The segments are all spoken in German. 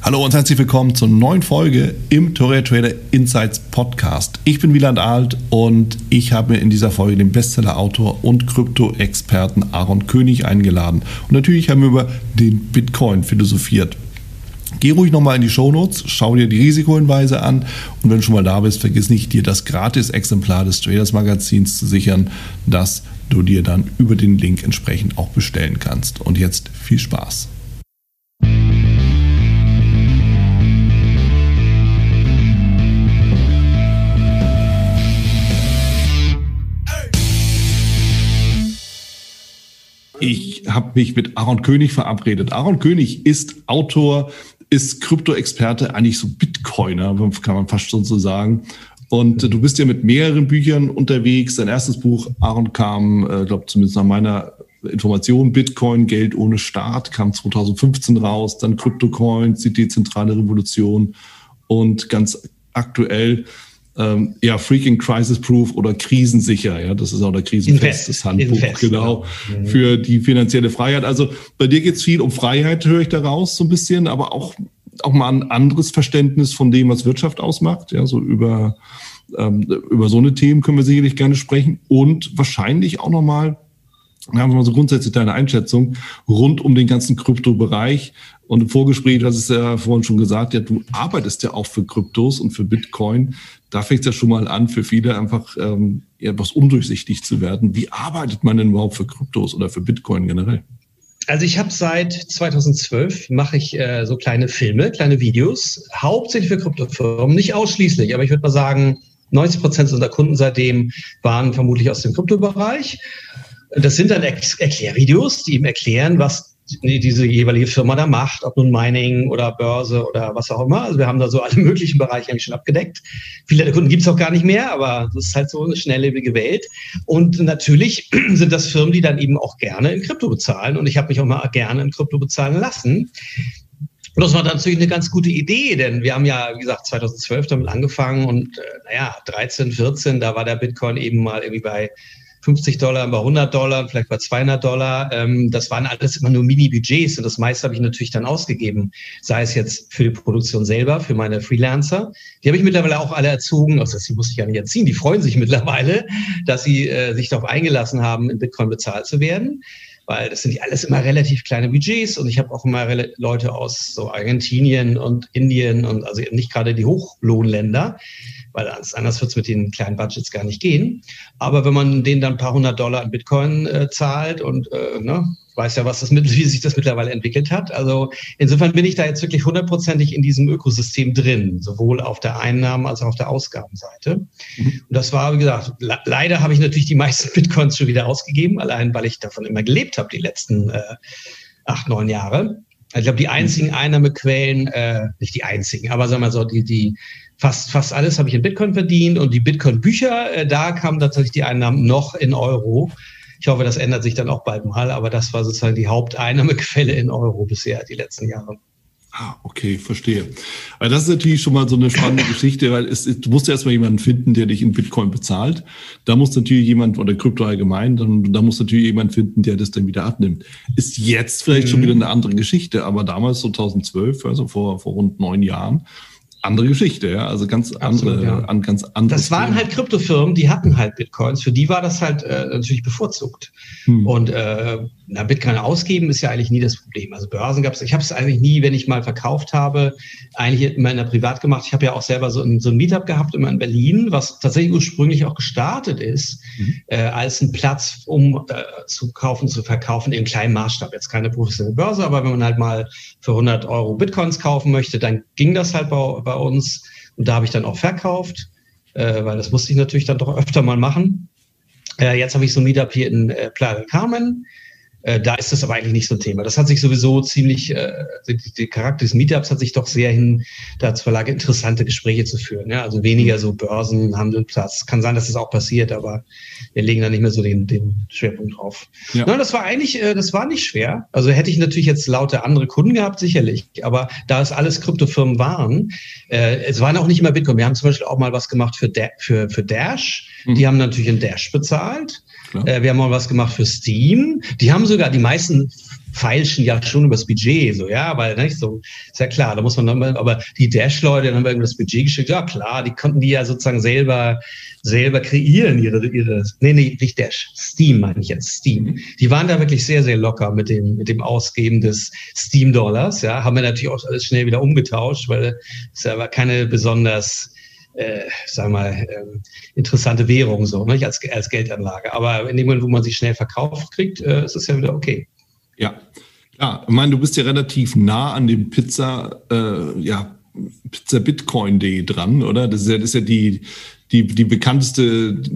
Hallo und herzlich willkommen zur neuen Folge im Torre Trader Insights Podcast. Ich bin Wieland Alt und ich habe mir in dieser Folge den Bestseller-Autor und Krypto-Experten Aaron König eingeladen. Und natürlich haben wir über den Bitcoin philosophiert. Geh ruhig nochmal in die Shownotes, schau dir die Risikohinweise an und wenn du schon mal da bist, vergiss nicht, dir das Gratis-Exemplar des Traders Magazins zu sichern, das du dir dann über den Link entsprechend auch bestellen kannst. Und jetzt viel Spaß. Ich habe mich mit Aaron König verabredet. Aaron König ist Autor, ist Krypto-Experte, eigentlich so Bitcoiner, kann man fast schon so sagen. Und äh, du bist ja mit mehreren Büchern unterwegs. Dein erstes Buch, Aaron, kam, äh, glaube zumindest nach meiner Information, Bitcoin, Geld ohne Staat, kam 2015 raus. Dann CryptoCoins, die dezentrale Revolution. Und ganz aktuell ähm, ja, Freaking Crisis Proof oder krisensicher. Ja, das ist auch der krisenfestes Handbuch, Invest, genau, ja. Mhm. für die finanzielle Freiheit. Also bei dir geht es viel um Freiheit, höre ich daraus so ein bisschen, aber auch, auch mal ein anderes Verständnis von dem, was Wirtschaft ausmacht. Ja, so über, ähm, über so eine Themen können wir sicherlich gerne sprechen und wahrscheinlich auch nochmal wir haben mal so grundsätzlich deine Einschätzung rund um den ganzen Kryptobereich. Und im Vorgespräch, das ist ja vorhin schon gesagt, ja, du arbeitest ja auch für Kryptos und für Bitcoin. Da fängt es ja schon mal an, für viele einfach ähm, etwas undurchsichtig zu werden. Wie arbeitet man denn überhaupt für Kryptos oder für Bitcoin generell? Also ich habe seit 2012 mache ich äh, so kleine Filme, kleine Videos, hauptsächlich für Kryptofirmen, nicht ausschließlich, aber ich würde mal sagen, 90 Prozent unserer Kunden seitdem waren vermutlich aus dem Kryptobereich. Das sind dann Erklärvideos, die ihm erklären, was diese jeweilige Firma da macht, ob nun Mining oder Börse oder was auch immer. Also wir haben da so alle möglichen Bereiche eigentlich schon abgedeckt. Viele der Kunden gibt es auch gar nicht mehr, aber das ist halt so eine schnelllebige Welt. Und natürlich sind das Firmen, die dann eben auch gerne in Krypto bezahlen. Und ich habe mich auch mal gerne in Krypto bezahlen lassen. Und das war dann natürlich eine ganz gute Idee, denn wir haben ja, wie gesagt, 2012 damit angefangen und äh, naja, 13, 14, da war der Bitcoin eben mal irgendwie bei 50 Dollar, bei 100 Dollar, vielleicht bei 200 Dollar. Ähm, das waren alles immer nur Mini-Budgets und das meiste habe ich natürlich dann ausgegeben. Sei es jetzt für die Produktion selber, für meine Freelancer. Die habe ich mittlerweile auch alle erzogen. Also die muss ich ja nicht erziehen. Die freuen sich mittlerweile, dass sie äh, sich darauf eingelassen haben, in Bitcoin bezahlt zu werden weil das sind ja alles immer relativ kleine Budgets und ich habe auch immer Leute aus so Argentinien und Indien und also nicht gerade die Hochlohnländer, weil anders wird es mit den kleinen Budgets gar nicht gehen. Aber wenn man denen dann ein paar hundert Dollar in Bitcoin äh, zahlt und äh, ne, weiß ja, was das wie sich das mittlerweile entwickelt hat. Also insofern bin ich da jetzt wirklich hundertprozentig in diesem Ökosystem drin, sowohl auf der Einnahmen- als auch auf der Ausgabenseite. Mhm. Und das war, wie gesagt, leider habe ich natürlich die meisten Bitcoins schon wieder ausgegeben, allein weil ich davon immer gelebt habe, die letzten äh, acht, neun Jahre. Ich glaube, die einzigen Einnahmequellen, äh, nicht die einzigen, aber sagen wir mal so, die, die fast, fast alles habe ich in Bitcoin verdient und die Bitcoin-Bücher, äh, da kamen tatsächlich die Einnahmen noch in Euro. Ich hoffe, das ändert sich dann auch bald mal, aber das war sozusagen die Haupteinnahmequelle in Euro bisher die letzten Jahre. Ah, okay, verstehe. Weil das ist natürlich schon mal so eine spannende Geschichte, weil es, du musst ja erstmal jemanden finden, der dich in Bitcoin bezahlt. Da muss natürlich jemand, oder Krypto allgemein, dann, da muss natürlich jemand finden, der das dann wieder abnimmt. Ist jetzt vielleicht mhm. schon wieder eine andere Geschichte, aber damals, so 2012, also vor, vor rund neun Jahren, andere Geschichte, ja. Also ganz Absolut, andere, ja. an ganz andere. Das waren halt Kryptofirmen, die hatten halt Bitcoins. Für die war das halt äh, natürlich bevorzugt. Hm. Und äh, na, Bitcoin ausgeben ist ja eigentlich nie das Problem. Also Börsen gab es, ich habe es eigentlich nie, wenn ich mal verkauft habe, eigentlich immer in der Privat gemacht. Ich habe ja auch selber so ein, so ein Meetup gehabt immer in Berlin, was tatsächlich ursprünglich auch gestartet ist, mhm. äh, als ein Platz, um äh, zu kaufen, zu verkaufen im kleinen Maßstab. Jetzt keine professionelle Börse, aber wenn man halt mal für 100 Euro Bitcoins kaufen möchte, dann ging das halt bei, bei uns. Und da habe ich dann auch verkauft, äh, weil das musste ich natürlich dann doch öfter mal machen. Äh, jetzt habe ich so ein Meetup hier in äh, Playa Carmen Äh, da ist das aber eigentlich nicht so ein Thema. Das hat sich sowieso ziemlich, äh, der Charakter des Meetups hat sich doch sehr hin dazu verlagert, interessante Gespräche zu führen. Ja? Also weniger so Börsenhandelplatz. Kann sein, dass das auch passiert, aber wir legen da nicht mehr so den, den Schwerpunkt drauf. Ja. Nein, das war eigentlich, äh, das war nicht schwer. Also hätte ich natürlich jetzt lauter andere Kunden gehabt, sicherlich. Aber da es alles Kryptofirmen waren, äh, es waren auch nicht immer Bitcoin. Wir haben zum Beispiel auch mal was gemacht für, da für, für Dash. Mhm. Die haben natürlich in Dash bezahlt. Äh, wir haben mal was gemacht für Steam. Die haben sogar die meisten feilschen ja schon übers Budget, so, ja, weil, nicht, so, ist ja klar, da muss man dann, aber die Dash-Leute, dann haben wir das Budget geschickt, ja, klar, die konnten die ja sozusagen selber, selber kreieren, ihre, ihre, nee, nee, nicht Dash, Steam meine ich jetzt, Steam. Mhm. Die waren da wirklich sehr, sehr locker mit dem, mit dem Ausgeben des Steam-Dollars, ja, haben wir natürlich auch alles schnell wieder umgetauscht, weil es ja keine besonders, äh, sagen wir mal, äh, interessante Währung so, nicht? Als, als Geldanlage. Aber in dem Moment, wo man sie schnell verkauft kriegt, äh, ist es ja wieder okay. Ja, klar. Ich meine, du bist ja relativ nah an dem Pizza, äh, ja, Pizza Bitcoin.de dran, oder? Das ist ja, das ist ja die, die, die bekannteste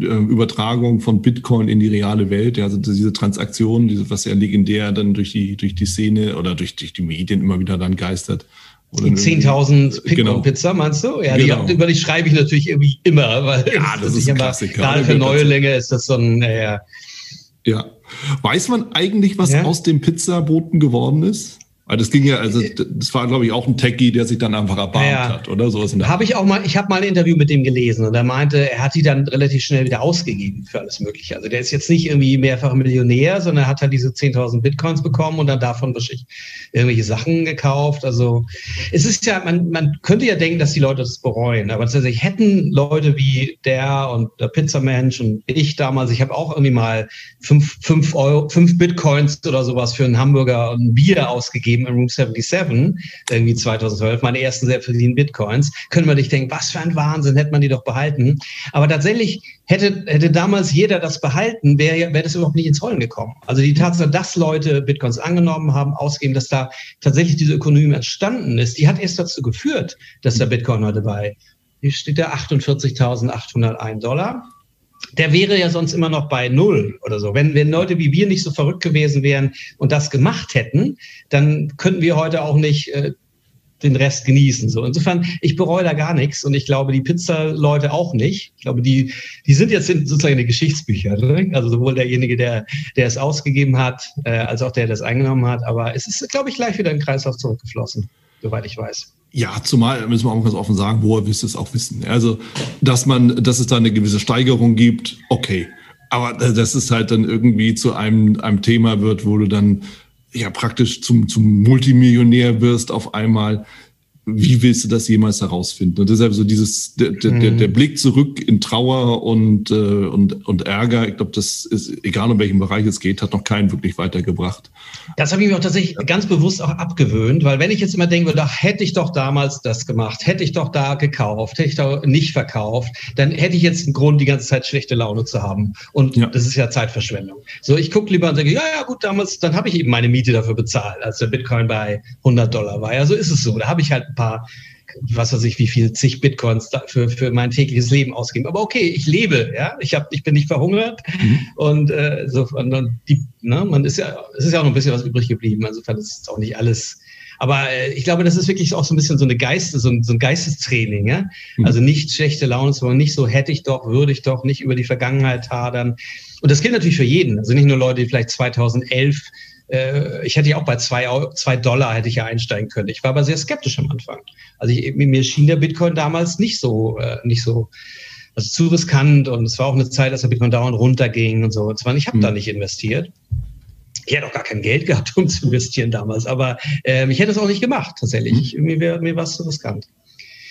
äh, Übertragung von Bitcoin in die reale Welt. Ja, also diese Transaktion, diese, was ja legendär dann durch die, durch die Szene oder durch, durch die Medien immer wieder dann geistert. Oder die 10.000 Bitcoin-Pizza, genau. meinst du? Ja, genau. die, über die schreibe ich natürlich irgendwie immer, weil ja, das, das ist ein Klassiker. Gerade für Neulinge ist das so ein, äh, ja. Weiß man eigentlich, was ja? aus dem Pizzaboten geworden ist? Weil das ging ja, also das war, glaube ich, auch ein Techie, der sich dann einfach erbarmt ja, hat, oder sowas. Habe ich auch mal, ich habe mal ein Interview mit dem gelesen und er meinte, er hat die dann relativ schnell wieder ausgegeben für alles Mögliche. Also der ist jetzt nicht irgendwie mehrfach Millionär, sondern hat halt diese 10.000 Bitcoins bekommen und dann davon wahrscheinlich irgendwelche Sachen gekauft. Also es ist ja, man, man könnte ja denken, dass die Leute das bereuen, aber tatsächlich hätten Leute wie der und der Pizzamensch und ich damals, ich habe auch irgendwie mal fünf, fünf, Euro, fünf Bitcoins oder sowas für einen Hamburger und ein Bier ausgegeben gegeben in Room 77, irgendwie 2012, meine ersten sehr verdienten Bitcoins, können wir nicht denken, was für ein Wahnsinn, hätte man die doch behalten. Aber tatsächlich hätte, hätte damals jeder das behalten, wäre wär das überhaupt nicht ins Rollen gekommen. Also die Tatsache, dass Leute Bitcoins angenommen haben, ausgeben, dass da tatsächlich diese Ökonomie entstanden ist, die hat erst dazu geführt, dass der Bitcoin heute bei, hier steht der 48.801 Dollar der wäre ja sonst immer noch bei Null oder so. Wenn, wenn Leute wie wir nicht so verrückt gewesen wären und das gemacht hätten, dann könnten wir heute auch nicht äh, den Rest genießen. So insofern, ich bereue da gar nichts und ich glaube, die Pizza-Leute auch nicht. Ich glaube, die, die sind jetzt sozusagen in den Geschichtsbüchern. Ne? Also sowohl derjenige, der, der es ausgegeben hat, äh, als auch der, der es eingenommen hat. Aber es ist, glaube ich, gleich wieder in Kreislauf zurückgeflossen, soweit ich weiß. Ja, zumal müssen wir auch ganz offen sagen, woher du es auch wissen. Also, dass man, dass es da eine gewisse Steigerung gibt, okay. Aber dass es halt dann irgendwie zu einem, einem Thema wird, wo du dann ja praktisch zum, zum Multimillionär wirst auf einmal, wie willst du das jemals herausfinden? Und deshalb so dieses, der, der, der, mhm. Blick zurück in Trauer und, äh, und, und Ärger, ich glaube, das ist, egal um welchen Bereich es geht, hat noch keinen wirklich weitergebracht. Das habe ich mir auch tatsächlich ganz bewusst auch abgewöhnt, weil wenn ich jetzt immer denken würde, ach, hätte ich doch damals das gemacht, hätte ich doch da gekauft, hätte ich da nicht verkauft, dann hätte ich jetzt einen Grund, die ganze Zeit schlechte Laune zu haben. Und ja. das ist ja Zeitverschwendung. So, ich gucke lieber und sage, ja, ja, gut, damals, dann habe ich eben meine Miete dafür bezahlt, als der Bitcoin bei 100 Dollar war. Ja, so ist es so. Da habe ich halt ein paar, was weiß ich, wie viel zig Bitcoins für, für mein tägliches Leben ausgeben. Aber okay, ich lebe, ja, ich habe, ich bin nicht verhungert mhm. und äh, so und, die, ne, man ist ja, es ist ja auch noch ein bisschen was übrig geblieben. Insofern ist es auch nicht alles. Aber äh, ich glaube, das ist wirklich auch so ein bisschen so eine Geiste, so ein, so ein Geistestraining, ja. Mhm. Also nicht schlechte Laune, sondern nicht so hätte ich doch, würde ich doch, nicht über die Vergangenheit hadern. Und das gilt natürlich für jeden. Also nicht nur Leute, die vielleicht 2011 äh, ich hätte ja auch bei zwei, zwei Dollar hätte ich ja einsteigen können. Ich war aber sehr skeptisch am Anfang. Also ich, mir schien der Bitcoin damals nicht so, äh, nicht so, also zu riskant und es war auch eine Zeit, dass der Bitcoin dauernd runterging und so. Und zwar, ich habe hm. da nicht investiert. Ich hätte auch gar kein Geld gehabt, um zu investieren damals, aber äh, ich hätte es auch nicht gemacht, tatsächlich. Hm. Mir wär, mir war es zu riskant.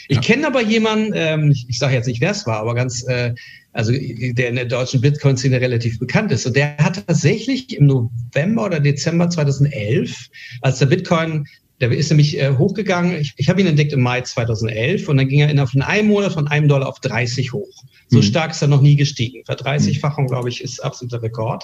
Ich ja. kenne aber jemanden, ähm, ich, ich sage jetzt nicht, wer es war, aber ganz, äh, also der in der deutschen Bitcoin-Szene relativ bekannt ist. Und der hat tatsächlich im November oder Dezember 2011, als der Bitcoin, der ist nämlich äh, hochgegangen, ich, ich habe ihn entdeckt im Mai 2011 und dann ging er innerhalb von einem Monat von einem Dollar auf 30 hoch. So mhm. stark ist er noch nie gestiegen. Verdreißigfachung, glaube ich, ist absoluter Rekord.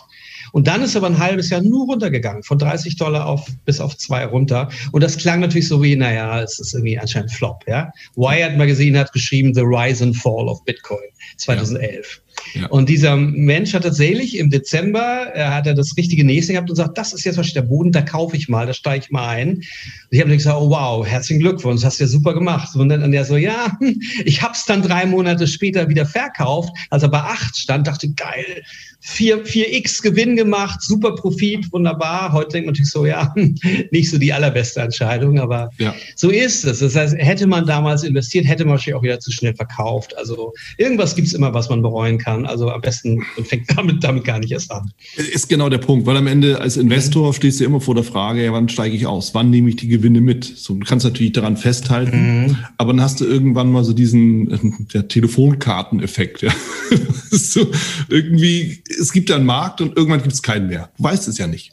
Und dann ist er aber ein halbes Jahr nur runtergegangen, von 30 Dollar auf bis auf zwei runter. Und das klang natürlich so wie, naja, es ist irgendwie anscheinend Flop. Ja? Wired Magazine hat geschrieben The Rise and Fall of Bitcoin 2011. Ja. Ja. Und dieser Mensch hat tatsächlich im Dezember, er hat er das richtige Nächste gehabt und sagt, das ist jetzt wahrscheinlich der Boden, da kaufe ich mal, da steige ich mal ein. Und ich habe gesagt, oh wow, herzlichen Glückwunsch, hast du ja super gemacht. Und dann der so, ja, ich habe es dann drei Monate später wieder verkauft, als er bei acht stand, dachte, geil, 4, 4x Gewinn gemacht, super Profit, wunderbar. Heute denkt man natürlich so, ja, nicht so die allerbeste Entscheidung, aber ja. so ist es. Das heißt, hätte man damals investiert, hätte man wahrscheinlich auch wieder zu schnell verkauft. Also irgendwas gibt es immer, was man bereuen kann. Also am besten fängt damit, damit gar nicht erst an. Ist genau der Punkt, weil am Ende als Investor stehst du immer vor der Frage, ja, wann steige ich aus? Wann nehme ich die Gewinne mit? So, du kannst natürlich daran festhalten, mhm. aber dann hast du irgendwann mal so diesen der Telefonkarteneffekt. Ja. so, irgendwie es gibt ja einen Markt und irgendwann gibt es keinen mehr. Du weißt es ja nicht.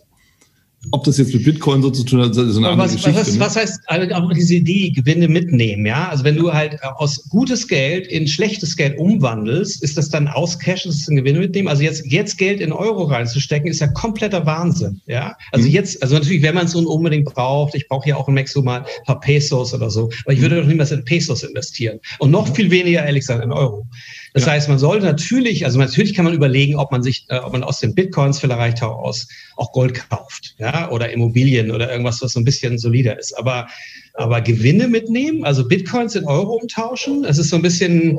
Ob das jetzt mit Bitcoin so zu tun hat, ist eine andere was, Geschichte. Was, ne? was heißt also auch diese Idee, Gewinne mitnehmen, ja? Also wenn du halt aus gutes Geld in schlechtes Geld umwandelst, ist das dann auscashen, ist das ein Gewinne mitnehmen? Also jetzt, jetzt Geld in Euro reinzustecken, ist ja kompletter Wahnsinn, ja? Also mhm. jetzt, also natürlich, wenn man es so unbedingt braucht, ich brauche ja auch im Mexiko mal ein paar Pesos oder so, aber ich würde doch niemals in Pesos investieren. Und noch viel weniger, ehrlich gesagt, in Euro. Das ja. heißt, man sollte natürlich, also natürlich kann man überlegen, ob man sich, äh, ob man aus den Bitcoins vielleicht auch aus auch Gold kauft, ja, oder Immobilien oder irgendwas, was so ein bisschen solider ist. Aber, aber Gewinne mitnehmen, also Bitcoins in Euro umtauschen, das ist so ein bisschen,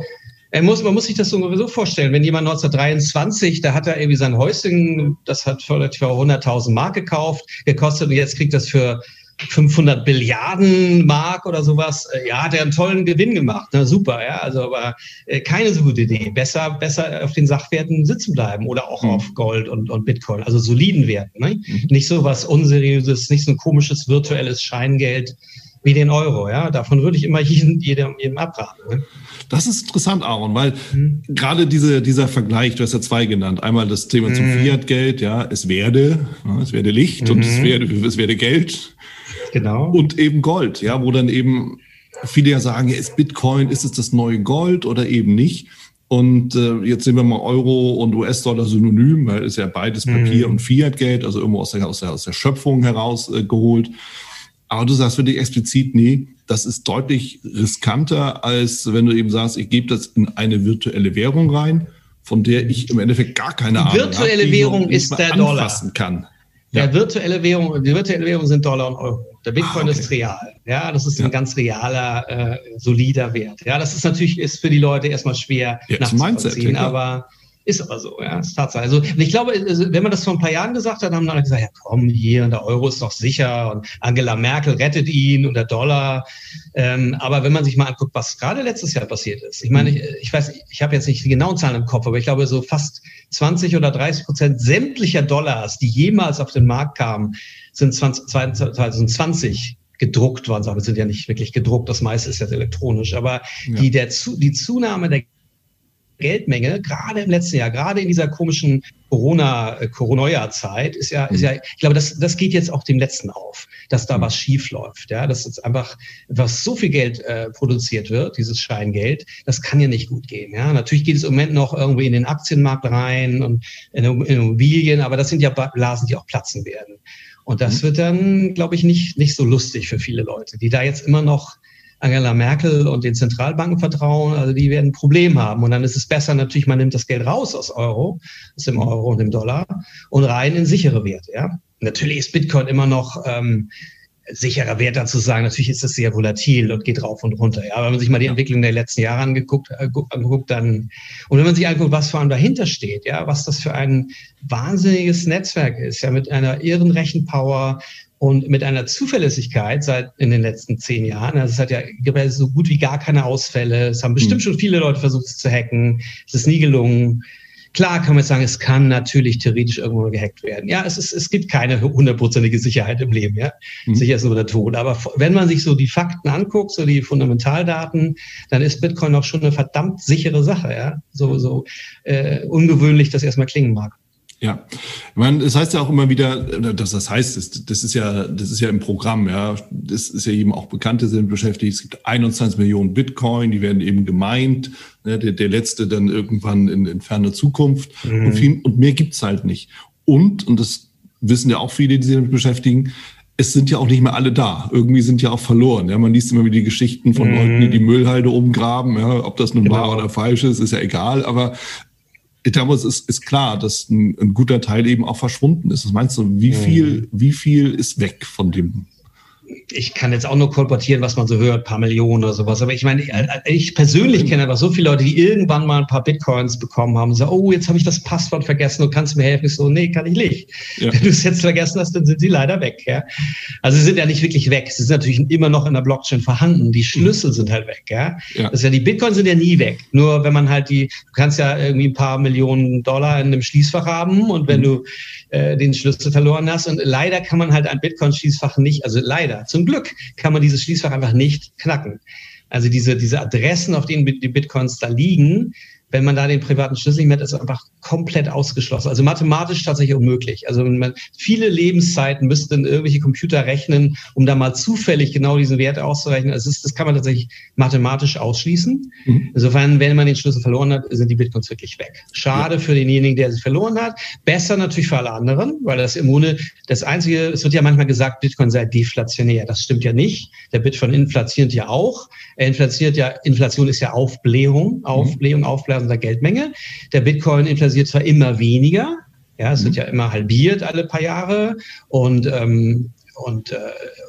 er muss, man muss sich das so vorstellen, wenn jemand 1923, da hat er irgendwie sein Häuschen, das hat für 100.000 Mark gekauft, gekostet und jetzt kriegt das für 500 Billiarden Mark oder sowas, äh, ja, hat er einen tollen Gewinn gemacht. Na, super, ja, also aber äh, keine so gute Idee. Besser, besser auf den Sachwerten sitzen bleiben oder auch mhm. auf Gold und, und Bitcoin, also soliden Werten. Ne? Mhm. Nicht so was Unseriöses, nicht so ein komisches virtuelles Scheingeld wie den Euro. Ja, davon würde ich immer jedem, jedem, jedem abraten. Ne? Das ist interessant, Aaron, weil mhm. gerade diese, dieser Vergleich, du hast ja zwei genannt. Einmal das Thema zum mhm. Fiat-Geld, ja, es werde, ja, es werde Licht und es mhm. werde, es werde Geld. Genau. Und eben Gold, ja, wo dann eben viele ja sagen, ja, ist Bitcoin, ist es das neue Gold oder eben nicht? Und äh, jetzt sehen wir mal Euro und US-Dollar synonym, weil es ja beides Papier mhm. und Fiat-Geld, also irgendwo aus der, aus der, aus der Schöpfung heraus äh, geholt. Aber du sagst wirklich explizit, nee, das ist deutlich riskanter, als wenn du eben sagst, ich gebe das in eine virtuelle Währung rein, von der ich im Endeffekt gar keine Ahnung habe. Virtuelle Währung ist der Dollar. Kann. Ja. virtuelle Währung, die virtuelle Währung sind Dollar und Euro. Der Bitcoin ah, okay. ist real. Ja, das ist ja. ein ganz realer, äh, solider Wert. Ja, das ist natürlich ist für die Leute erstmal schwer ja, nachzuvollziehen, aber ist aber so, ja, ist Tatsache. Also ich glaube, also, wenn man das vor ein paar Jahren gesagt hat, haben alle gesagt, ja komm, hier, der Euro ist doch sicher und Angela Merkel rettet ihn und der Dollar. Ähm, aber wenn man sich mal anguckt, was gerade letztes Jahr passiert ist, ich meine, ich, ich weiß, ich habe jetzt nicht die genauen Zahlen im Kopf, aber ich glaube, so fast 20 oder 30 Prozent sämtlicher Dollars, die jemals auf den Markt kamen, sind 20, 2020 gedruckt worden. Aber sind ja nicht wirklich gedruckt, das meiste ist jetzt elektronisch. Aber ja. die, der, die Zunahme der Geldmenge, gerade im letzten Jahr, gerade in dieser komischen Corona-Zeit, ist ja, ist ja, ich glaube, das, das geht jetzt auch dem Letzten auf, dass da mhm. was schief läuft. Ja, das ist einfach, was so viel Geld äh, produziert wird, dieses Scheingeld, das kann ja nicht gut gehen. Ja, natürlich geht es im Moment noch irgendwie in den Aktienmarkt rein und in Immobilien, aber das sind ja Blasen, die auch platzen werden. Und das mhm. wird dann, glaube ich, nicht, nicht so lustig für viele Leute, die da jetzt immer noch Angela Merkel und den Zentralbanken vertrauen, also die werden ein Problem haben. Und dann ist es besser natürlich, man nimmt das Geld raus aus Euro, aus dem Euro und dem Dollar und rein in sichere Werte. Ja? Natürlich ist Bitcoin immer noch ähm, sicherer Wert dazu sagen. Natürlich ist es sehr volatil und geht rauf und runter. Ja, wenn man sich mal die Entwicklung der letzten Jahre angeguckt, äh, angeguckt, dann und wenn man sich anguckt, was vor allem dahinter steht, ja, was das für ein wahnsinniges Netzwerk ist, ja, mit einer irren Rechenpower, und mit einer Zuverlässigkeit seit in den letzten zehn Jahren, also es hat ja so gut wie gar keine Ausfälle. Es haben bestimmt mhm. schon viele Leute versucht, es zu hacken. Es ist nie gelungen. Klar kann man jetzt sagen, es kann natürlich theoretisch irgendwo gehackt werden. Ja, es, ist, es gibt keine hundertprozentige Sicherheit im Leben. Ja, mhm. sicher ist nur der Tod. Aber wenn man sich so die Fakten anguckt, so die Fundamentaldaten, dann ist Bitcoin auch schon eine verdammt sichere Sache. Ja, so so äh, ungewöhnlich das erstmal klingen mag. Ja, ich meine, es heißt ja auch immer wieder, dass das heißt, das, das ist ja, das ist ja im Programm, ja, das ist ja eben auch Bekannte sind beschäftigt. Es gibt 21 Millionen Bitcoin, die werden eben gemeint, ne, der, der letzte dann irgendwann in, in ferner Zukunft mhm. und, viel, und mehr gibt's halt nicht. Und, und das wissen ja auch viele, die sich damit beschäftigen, es sind ja auch nicht mehr alle da. Irgendwie sind ja auch verloren. Ja, man liest immer wieder die Geschichten von mhm. Leuten, die die Müllhalde umgraben. Ja, ob das nun genau. wahr oder falsch ist, ist ja egal. Aber ich glaube, es ist, ist klar, dass ein, ein, guter Teil eben auch verschwunden ist. Was meinst du, wie mhm. viel, wie viel ist weg von dem ich kann jetzt auch nur kolportieren, was man so hört, paar Millionen oder sowas. Aber ich meine, ich persönlich kenne einfach so viele Leute, die irgendwann mal ein paar Bitcoins bekommen haben und sagen, oh, jetzt habe ich das Passwort vergessen und kannst mir helfen. Ich so, nee, kann ich nicht. Ja. Wenn du es jetzt vergessen hast, dann sind sie leider weg. Ja? Also sie sind ja nicht wirklich weg. Sie sind natürlich immer noch in der Blockchain vorhanden. Die Schlüssel sind halt weg. Ja? ja. Das ist ja, die Bitcoins sind ja nie weg. Nur wenn man halt die, du kannst ja irgendwie ein paar Millionen Dollar in einem Schließfach haben und wenn mhm. du äh, den Schlüssel verloren hast und leider kann man halt ein Bitcoin-Schließfach nicht, also leider, zum Glück kann man dieses Schließfach einfach nicht knacken. Also diese, diese Adressen, auf denen die Bitcoins da liegen, wenn man da den privaten Schlüssel nicht mehr hat, ist einfach komplett ausgeschlossen. Also mathematisch tatsächlich unmöglich. Also man, viele Lebenszeiten müssten irgendwelche Computer rechnen, um da mal zufällig genau diesen Wert auszurechnen. Also das, das kann man tatsächlich mathematisch ausschließen. Mhm. Insofern, wenn man den Schlüssel verloren hat, sind die Bitcoins wirklich weg. Schade ja. für denjenigen, der sie verloren hat. Besser natürlich für alle anderen, weil das im Grunde das einzige, es wird ja manchmal gesagt, Bitcoin sei deflationär. Das stimmt ja nicht. Der Bitcoin inflatiert ja auch. Er inflatiert ja, Inflation ist ja Aufblähung, Aufblähung, mhm. Aufblähung der Geldmenge. Der Bitcoin inflatiert zwar immer weniger, ja, es mhm. wird ja immer halbiert alle paar Jahre und ähm, und, äh,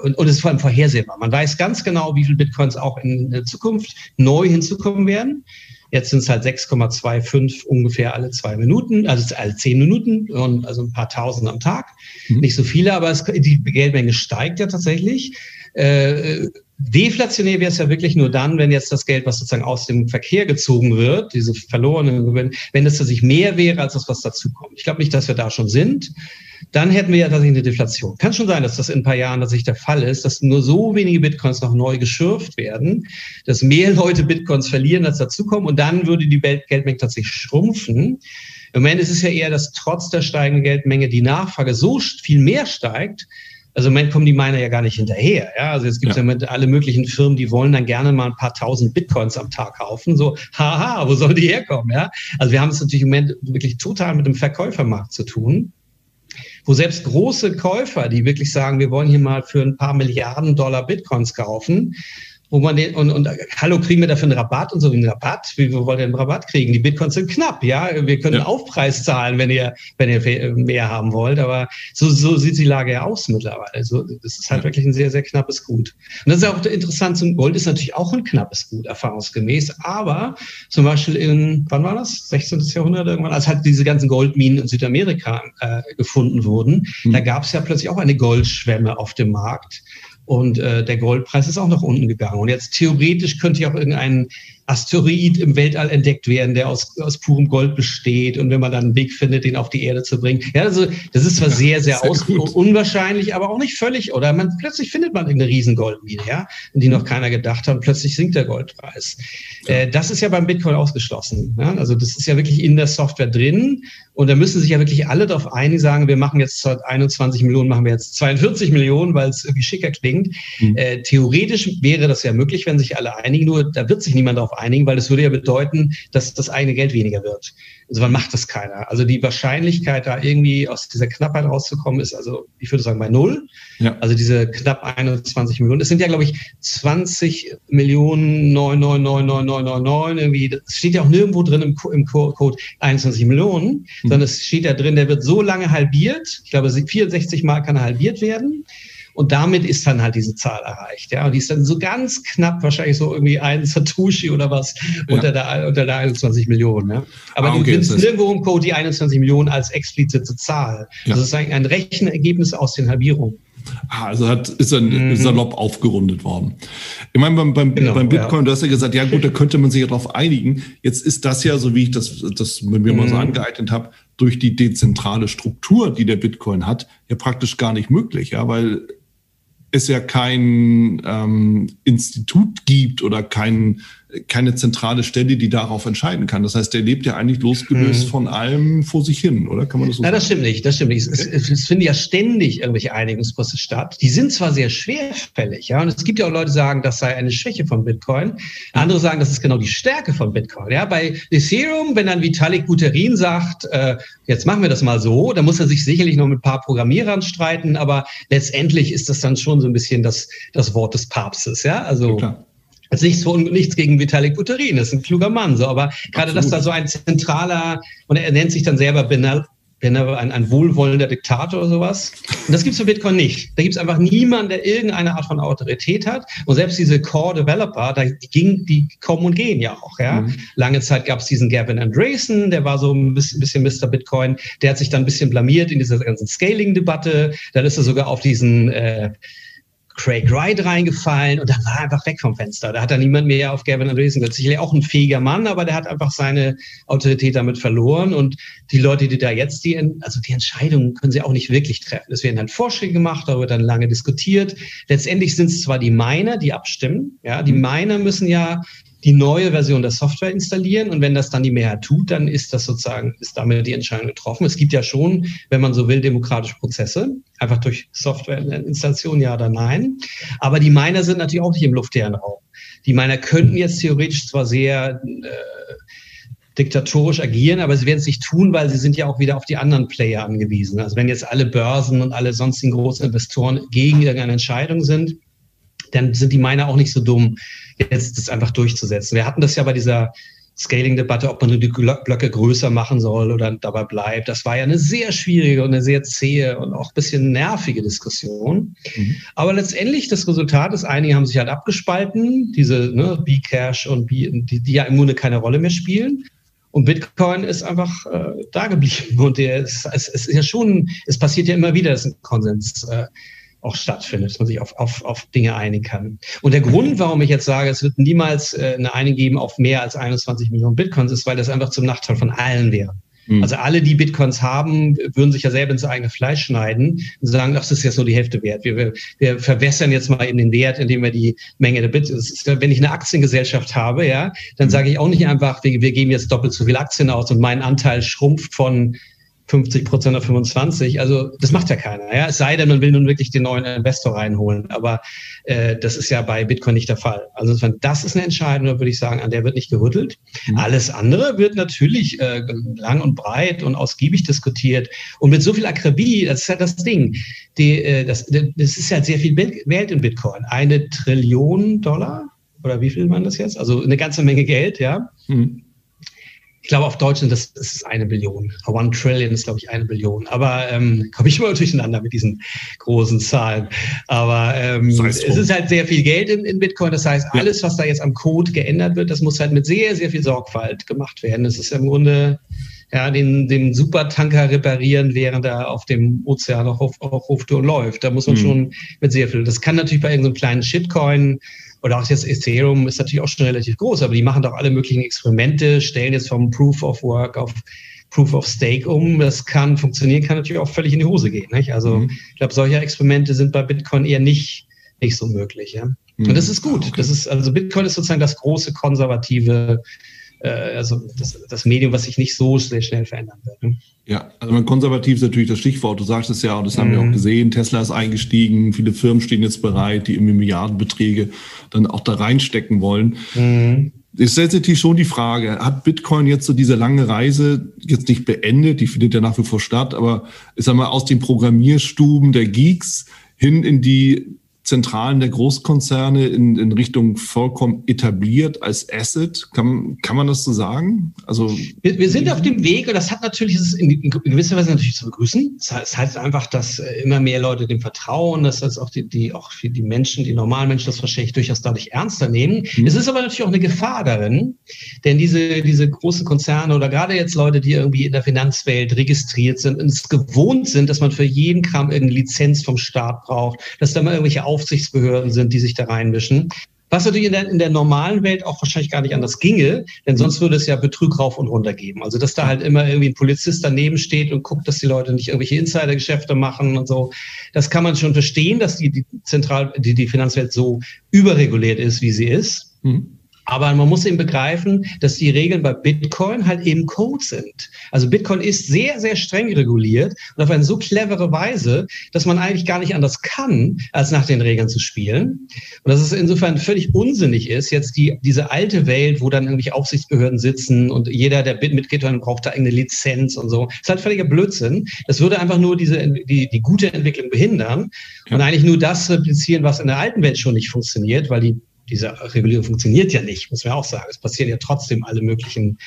und, und es ist vor allem vorhersehbar. Man weiß ganz genau, wie viele Bitcoins auch in der Zukunft neu hinzukommen werden. Jetzt sind es halt 6,25 ungefähr alle zwei Minuten, also alle zehn Minuten und also ein paar Tausend am Tag. Mhm. Nicht so viele, aber es, die Geldmenge steigt ja tatsächlich. Äh, Deflationär wäre es ja wirklich nur dann, wenn jetzt das Geld, was sozusagen aus dem Verkehr gezogen wird, diese verlorenen Gewinne, wenn es tatsächlich mehr wäre als das, was dazukommt. Ich glaube nicht, dass wir da schon sind. Dann hätten wir ja tatsächlich eine Deflation. Kann schon sein, dass das in ein paar Jahren tatsächlich der Fall ist, dass nur so wenige Bitcoins noch neu geschürft werden, dass mehr Leute Bitcoins verlieren, als dazukommen und dann würde die Geldmenge tatsächlich schrumpfen. Im Moment ist es ja eher, dass trotz der steigenden Geldmenge die Nachfrage so viel mehr steigt, also im Moment kommen die Miner ja gar nicht hinterher. Ja? Also jetzt gibt es ja. ja mit alle möglichen Firmen, die wollen dann gerne mal ein paar tausend Bitcoins am Tag kaufen. So, haha, wo soll die herkommen? Ja? Also wir haben es natürlich im Moment wirklich total mit dem Verkäufermarkt zu tun wo selbst große Käufer, die wirklich sagen, wir wollen hier mal für ein paar Milliarden Dollar Bitcoins kaufen, wo man den, und, und hallo, kriegen wir dafür einen Rabatt und so einen Rabatt? Wie wir wollen denn einen Rabatt kriegen? Die Bitcoins sind knapp, ja. Wir können ja. Aufpreis zahlen, wenn ihr, wenn ihr mehr haben wollt. Aber so, so sieht die Lage ja aus mittlerweile. Also, das ist halt ja. wirklich ein sehr, sehr knappes Gut. Und das ist auch interessant. Zum Gold ist natürlich auch ein knappes Gut, erfahrungsgemäß. Aber zum Beispiel in, wann war das? 16. Jahrhundert irgendwann, als halt diese ganzen Goldminen in Südamerika äh, gefunden wurden, mhm. da gab es ja plötzlich auch eine Goldschwemme auf dem Markt. Und äh, der Goldpreis ist auch nach unten gegangen. Und jetzt theoretisch könnte ja auch irgendein Asteroid im Weltall entdeckt werden, der aus, aus purem Gold besteht und wenn man dann einen Weg findet, den auf die Erde zu bringen. Ja, also das ist zwar sehr, sehr, sehr aus unwahrscheinlich, aber auch nicht völlig. Oder man plötzlich findet man eine riesen Goldmine, ja, in die noch keiner gedacht hat. Und plötzlich sinkt der Goldpreis. Äh, das ist ja beim Bitcoin ausgeschlossen. Ja? Also das ist ja wirklich in der Software drin. Und da müssen sich ja wirklich alle darauf einigen, sagen, wir machen jetzt statt 21 Millionen, machen wir jetzt 42 Millionen, weil es irgendwie schicker klingt. Mhm. Äh, theoretisch wäre das ja möglich, wenn sich alle einigen, nur da wird sich niemand darauf einigen, weil das würde ja bedeuten, dass das eigene Geld weniger wird. Also wann macht das keiner? Also die Wahrscheinlichkeit, da irgendwie aus dieser Knappheit rauszukommen, ist also, ich würde sagen, bei null. Ja. Also diese knapp 21 Millionen. Es sind ja, glaube ich, 20 Millionen 9999999 irgendwie. Das steht ja auch nirgendwo drin im, im Code 21 Millionen, mhm. sondern es steht ja drin, der wird so lange halbiert. Ich glaube, 64 Mal kann er halbiert werden. Und damit ist dann halt diese Zahl erreicht. Ja, und die ist dann so ganz knapp, wahrscheinlich so irgendwie ein Satoshi oder was ja. unter, der, unter der 21 Millionen. Ja. Aber ah, okay, du findest nirgendwo im Code die 21 Millionen als explizite Zahl. Ja. Das ist eigentlich ein Rechenergebnis aus den Halbierungen. Ah, also hat, ist dann mhm. salopp aufgerundet worden. Ich meine, beim, beim, genau, beim Bitcoin, ja. du hast ja gesagt, ja gut, da könnte man sich ja darauf einigen. Jetzt ist das ja, so wie ich das, das mit mir mhm. mal so mhm. angeeignet habe, durch die dezentrale Struktur, die der Bitcoin hat, ja praktisch gar nicht möglich, ja, weil es ja kein ähm, Institut gibt oder kein, keine zentrale Stelle, die darauf entscheiden kann. Das heißt, der lebt ja eigentlich losgelöst hm. von allem vor sich hin, oder? Kann man das so Na, sagen? das stimmt nicht, das stimmt nicht. Okay. Es, es, finden ja ständig irgendwelche Einigungsprozesse statt. Die sind zwar sehr schwerfällig, ja, und es gibt ja auch Leute, die sagen, das sei eine Schwäche von Bitcoin. Andere sagen, das ist genau die Stärke von Bitcoin. Ja, bei Ethereum, wenn dann Vitalik Buterin sagt, äh, jetzt machen wir das mal so, dann muss er sich sicherlich noch mit ein paar Programmierern streiten, aber letztendlich ist das dann schon so ein bisschen das, das Wort des Papstes, ja, also. Ja, Also nichts, nichts gegen Vitalik Buterin, das ist ein kluger Mann, so, aber gerade, dass da so ein zentraler, und er nennt sich dann selber aber ein, ein wohlwollender Diktator oder sowas. Und das gibt's für Bitcoin nicht. Da gibt's einfach niemanden, der irgendeine Art von Autorität hat. Und selbst diese Core-Developer, da ging, die kommen und gehen ja auch. Ja? Mhm. Lange Zeit gab's diesen Gavin Andresen, der war so ein bisschen, bisschen Mr. Bitcoin. Der hat sich dann ein bisschen blamiert in dieser ganzen Scaling-Debatte. Dann ist er sogar auf diesen äh, Craig Wright reingefallen und dann war er einfach weg vom Fenster. Da hat er niemand mehr auf Gavin Andresen gehört. Sicherlich auch ein fähiger Mann, aber der hat einfach seine Autorität damit verloren und die Leute, die da jetzt die, also die Entscheidungen können sie auch nicht wirklich treffen. Es werden halt Vorschläge gemacht, darüber dann lange diskutiert. Letztendlich sind es zwar die Miner, die abstimmen, ja, die Miner müssen ja die neue Version der Software installieren. Und wenn das dann die Mehrheit tut, dann ist das sozusagen, ist damit die Entscheidung getroffen. Es gibt ja schon, wenn man so will, demokratische Prozesse, einfach durch Softwareinstallation, ja oder nein. Aber die Miner sind natürlich auch nicht im luftleeren Raum. Die Miner könnten jetzt theoretisch zwar sehr äh, diktatorisch agieren, aber sie werden es nicht tun, weil sie sind ja auch wieder auf die anderen Player angewiesen. Also wenn jetzt alle Börsen und alle sonstigen großen Investoren gegen irgendeine Entscheidung sind, dann sind die Miner auch nicht so dumm, jetzt das einfach durchzusetzen. Wir hatten das ja bei dieser Scaling-Debatte, ob man die Blöcke größer machen soll oder dabei bleibt. Das war ja eine sehr schwierige und eine sehr zähe und auch ein bisschen nervige Diskussion. Mhm. Aber letztendlich das Resultat ist, einige haben sich halt abgespalten, diese ne, B-Cash und B, die, die ja im Grunde keine Rolle mehr spielen. Und Bitcoin ist einfach äh, da geblieben. Und der, es, es, es ist ja schon, es passiert ja immer wieder, dass ein Konsens äh, auch stattfindet, dass man sich auf, auf, auf Dinge einigen kann. Und der Grund, warum ich jetzt sage, es wird niemals äh, eine Einigung geben auf mehr als 21 Millionen Bitcoins, ist, weil das einfach zum Nachteil von allen wäre. Mhm. Also alle, die Bitcoins haben, würden sich ja selber ins eigene Fleisch schneiden und sagen, ach, das ist jetzt nur die Hälfte wert. Wir, wir, wir verwässern jetzt mal in den Wert, indem wir die Menge der Bitcoins. Wenn ich eine Aktiengesellschaft habe, ja, dann mhm. sage ich auch nicht einfach, wir, wir geben jetzt doppelt so viele Aktien aus und mein Anteil schrumpft von 50 Prozent auf 25. Also das macht ja keiner. Ja? Es sei denn, man will nun wirklich den neuen Investor reinholen. Aber äh, das ist ja bei Bitcoin nicht der Fall. Also das ist eine Entscheidung, würde ich sagen, an der wird nicht gerüttelt. Mhm. Alles andere wird natürlich äh, lang und breit und ausgiebig diskutiert. Und mit so viel Akribie, das ist ja das Ding. Die, äh, das, das ist ja sehr viel Geld in Bitcoin. Eine Trillion Dollar oder wie viel waren das jetzt? Also eine ganze Menge Geld, ja. Mhm ich glaube, auf Deutsch sind das, das ist eine Billion. One Trillion ist, glaube ich, eine Billion. Aber ähm, komme ich immer durcheinander mit diesen großen Zahlen. Aber ähm, es ist halt sehr viel Geld in, in Bitcoin. Das heißt, alles, was da jetzt am Code geändert wird, das muss halt mit sehr, sehr viel Sorgfalt gemacht werden. Das ist im Grunde ja, den, den Supertanker reparieren, während er auf dem Ozean auf, auf Hoftour läuft. Da muss man mhm. schon mit sehr viel. Das kann natürlich bei irgendeinem kleinen Shitcoin oder auch jetzt Ethereum ist natürlich auch schon relativ groß, aber die machen doch alle möglichen Experimente, stellen jetzt vom Proof of Work auf Proof of Stake um. Das kann funktionieren, kann natürlich auch völlig in die Hose gehen. Nicht? Also mhm. ich glaube, solche Experimente sind bei Bitcoin eher nicht, nicht so möglich. Ja? Mhm. Und das ist gut. Okay. Das ist, also Bitcoin ist sozusagen das große konservative äh, also das, das Medium, was sich nicht so sehr schnell verändern wird. Ne? Ja, also man konservativ ist natürlich das Stichwort. Du sagst es ja, und das haben mhm. wir auch mhm. gesehen. Tesla ist eingestiegen, viele Firmen stehen jetzt bereit, die irgendwie Milliardenbeträge dann auch da reinstecken wollen. Mhm. Es stellt sich natürlich schon die Frage, hat Bitcoin jetzt so diese lange Reise jetzt nicht beendet? Die findet ja nach wie vor statt, aber ich sag mal, aus den Programmierstuben der Geeks hin in die Zentralen der Großkonzerne in, in Richtung vollkommen etabliert als Asset. Kann, kann man das so sagen? Also wir, wir sind auf dem Weg und das hat natürlich, ist in, in gewisser Weise natürlich zu begrüßen. Das heißt einfach, dass äh, immer mehr Leute dem vertrauen, dass das auch die, die auch für die Menschen, die normalen Menschen das wahrscheinlich durchaus dadurch ernster nehmen. Mhm. Es ist aber natürlich auch eine Gefahr darin, denn diese, diese großen Konzerne oder gerade jetzt Leute, die irgendwie in der Finanzwelt registriert sind und es gewohnt sind, dass man für jeden Kram irgendeine Lizenz vom Staat braucht, dass da mal irgendwelche Aufsichtsbehörden sind, die sich da reinmischen. Was natürlich in der, in der normalen Welt auch wahrscheinlich gar nicht anders ginge, denn sonst würde es ja Betrug rauf und runter geben. Also, dass da halt immer irgendwie ein Polizist daneben steht und guckt, dass die Leute nicht irgendwelche Insidergeschäfte machen und so. Das kann man schon verstehen, dass die, die Zentral, die, die Finanzwelt so überreguliert ist, wie sie ist. Mhm. Aber man muss eben begreifen, dass die Regeln bei Bitcoin halt eben Code sind. Also Bitcoin ist sehr, sehr streng reguliert und auf eine so clevere Weise, dass man eigentlich gar nicht anders kann, als nach den Regeln zu spielen. Und dass es insofern völlig unsinnig ist, jetzt die, diese alte Welt, wo dann irgendwelche Aufsichtsbehörden sitzen und jeder, der mit Bitcoin braucht da irgendeine Lizenz und so. Das ist halt völliger Blödsinn. Das würde einfach nur diese, die, die gute Entwicklung behindern und eigentlich nur das replizieren, was in der alten Welt schon nicht funktioniert, weil die diese Regulierung funktioniert ja nicht, muss man auch sagen. Es passieren ja trotzdem alle möglichen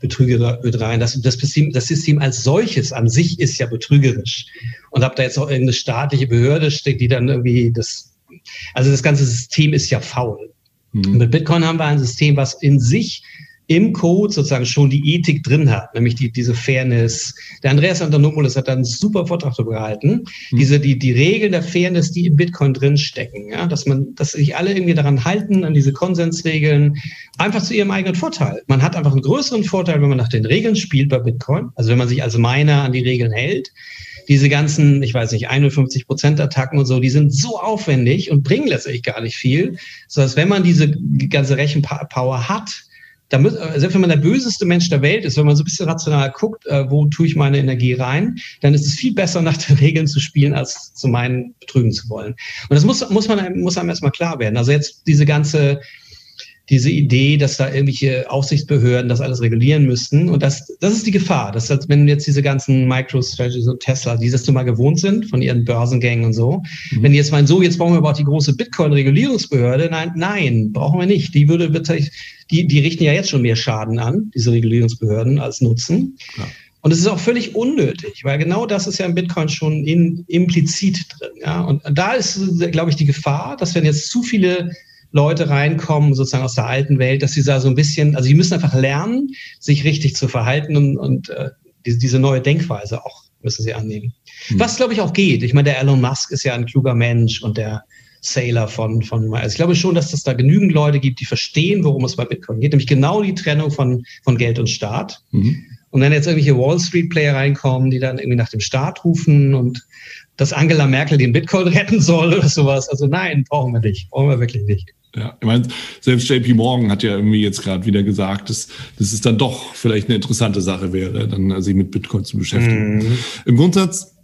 Betrügereien. Das, das, System, das System als solches an sich ist ja betrügerisch. Und ob da jetzt auch irgendeine staatliche Behörde steckt, die dann irgendwie das, also das ganze System ist ja faul. Mhm. Mit Bitcoin haben wir ein System, was in sich im Code sozusagen schon die Ethik drin hat, nämlich die, diese Fairness. Der Andreas Antonopoulos hat da einen super Vortrag darüber gehalten. Mhm. Diese, die, die Regeln der Fairness, die im Bitcoin drinstecken, ja, dass man, dass sich alle irgendwie daran halten, an diese Konsensregeln, einfach zu ihrem eigenen Vorteil. Man hat einfach einen größeren Vorteil, wenn man nach den Regeln spielt bei Bitcoin. Also wenn man sich als Miner an die Regeln hält. Diese ganzen, ich weiß nicht, 51 Prozent Attacken und so, die sind so aufwendig und bringen letztlich gar nicht viel, so dass wenn man diese ganze Rechenpower hat, da muss, äh, selbst wenn man der böseste Mensch der Welt ist, wenn man so ein bisschen rational guckt, äh, wo tue ich meine Energie rein, dann ist es viel besser, nach den Regeln zu spielen, als zu meinen, betrügen zu wollen. Und das muss, muss man muss einem erstmal klar werden. Also jetzt diese ganze diese Idee, dass da irgendwelche Aufsichtsbehörden das alles regulieren müssten. Und das, das ist die Gefahr. dass wenn jetzt diese ganzen MicroStrategies und Tesla, die das so mal gewohnt sind von ihren Börsengängen und so, mhm. wenn die jetzt meinen, so, jetzt brauchen wir aber auch die große Bitcoin-Regulierungsbehörde. Nein, nein, brauchen wir nicht. Die würde die, die richten ja jetzt schon mehr Schaden an, diese Regulierungsbehörden, als Nutzen. Ja. Und es ist auch völlig unnötig, weil genau das ist ja im Bitcoin schon in, implizit drin. Ja? Und da ist, glaube ich, die Gefahr, dass wenn jetzt zu viele Leute reinkommen, sozusagen aus der alten Welt, dass sie da so ein bisschen, also sie müssen einfach lernen, sich richtig zu verhalten und, und äh, diese, diese neue Denkweise auch müssen sie annehmen. Mhm. Was, glaube ich, auch geht. Ich meine, der Elon Musk ist ja ein kluger Mensch und der Sailor von, von, also ich glaube schon, dass es da genügend Leute gibt, die verstehen, worum es bei Bitcoin geht, nämlich genau die Trennung von, von Geld und Staat. Mhm. Und wenn jetzt irgendwelche Wall Street Player reinkommen, die dann irgendwie nach dem Staat rufen und dass Angela Merkel den Bitcoin retten soll oder sowas. Also nein, brauchen wir nicht. Brauchen wir wirklich nicht. Ja, ich meine, selbst JP Morgan hat ja irgendwie jetzt gerade wieder gesagt, dass, dass es dann doch vielleicht eine interessante Sache wäre, dann sich mit Bitcoin zu beschäftigen. Mhm. Im Grundsatz,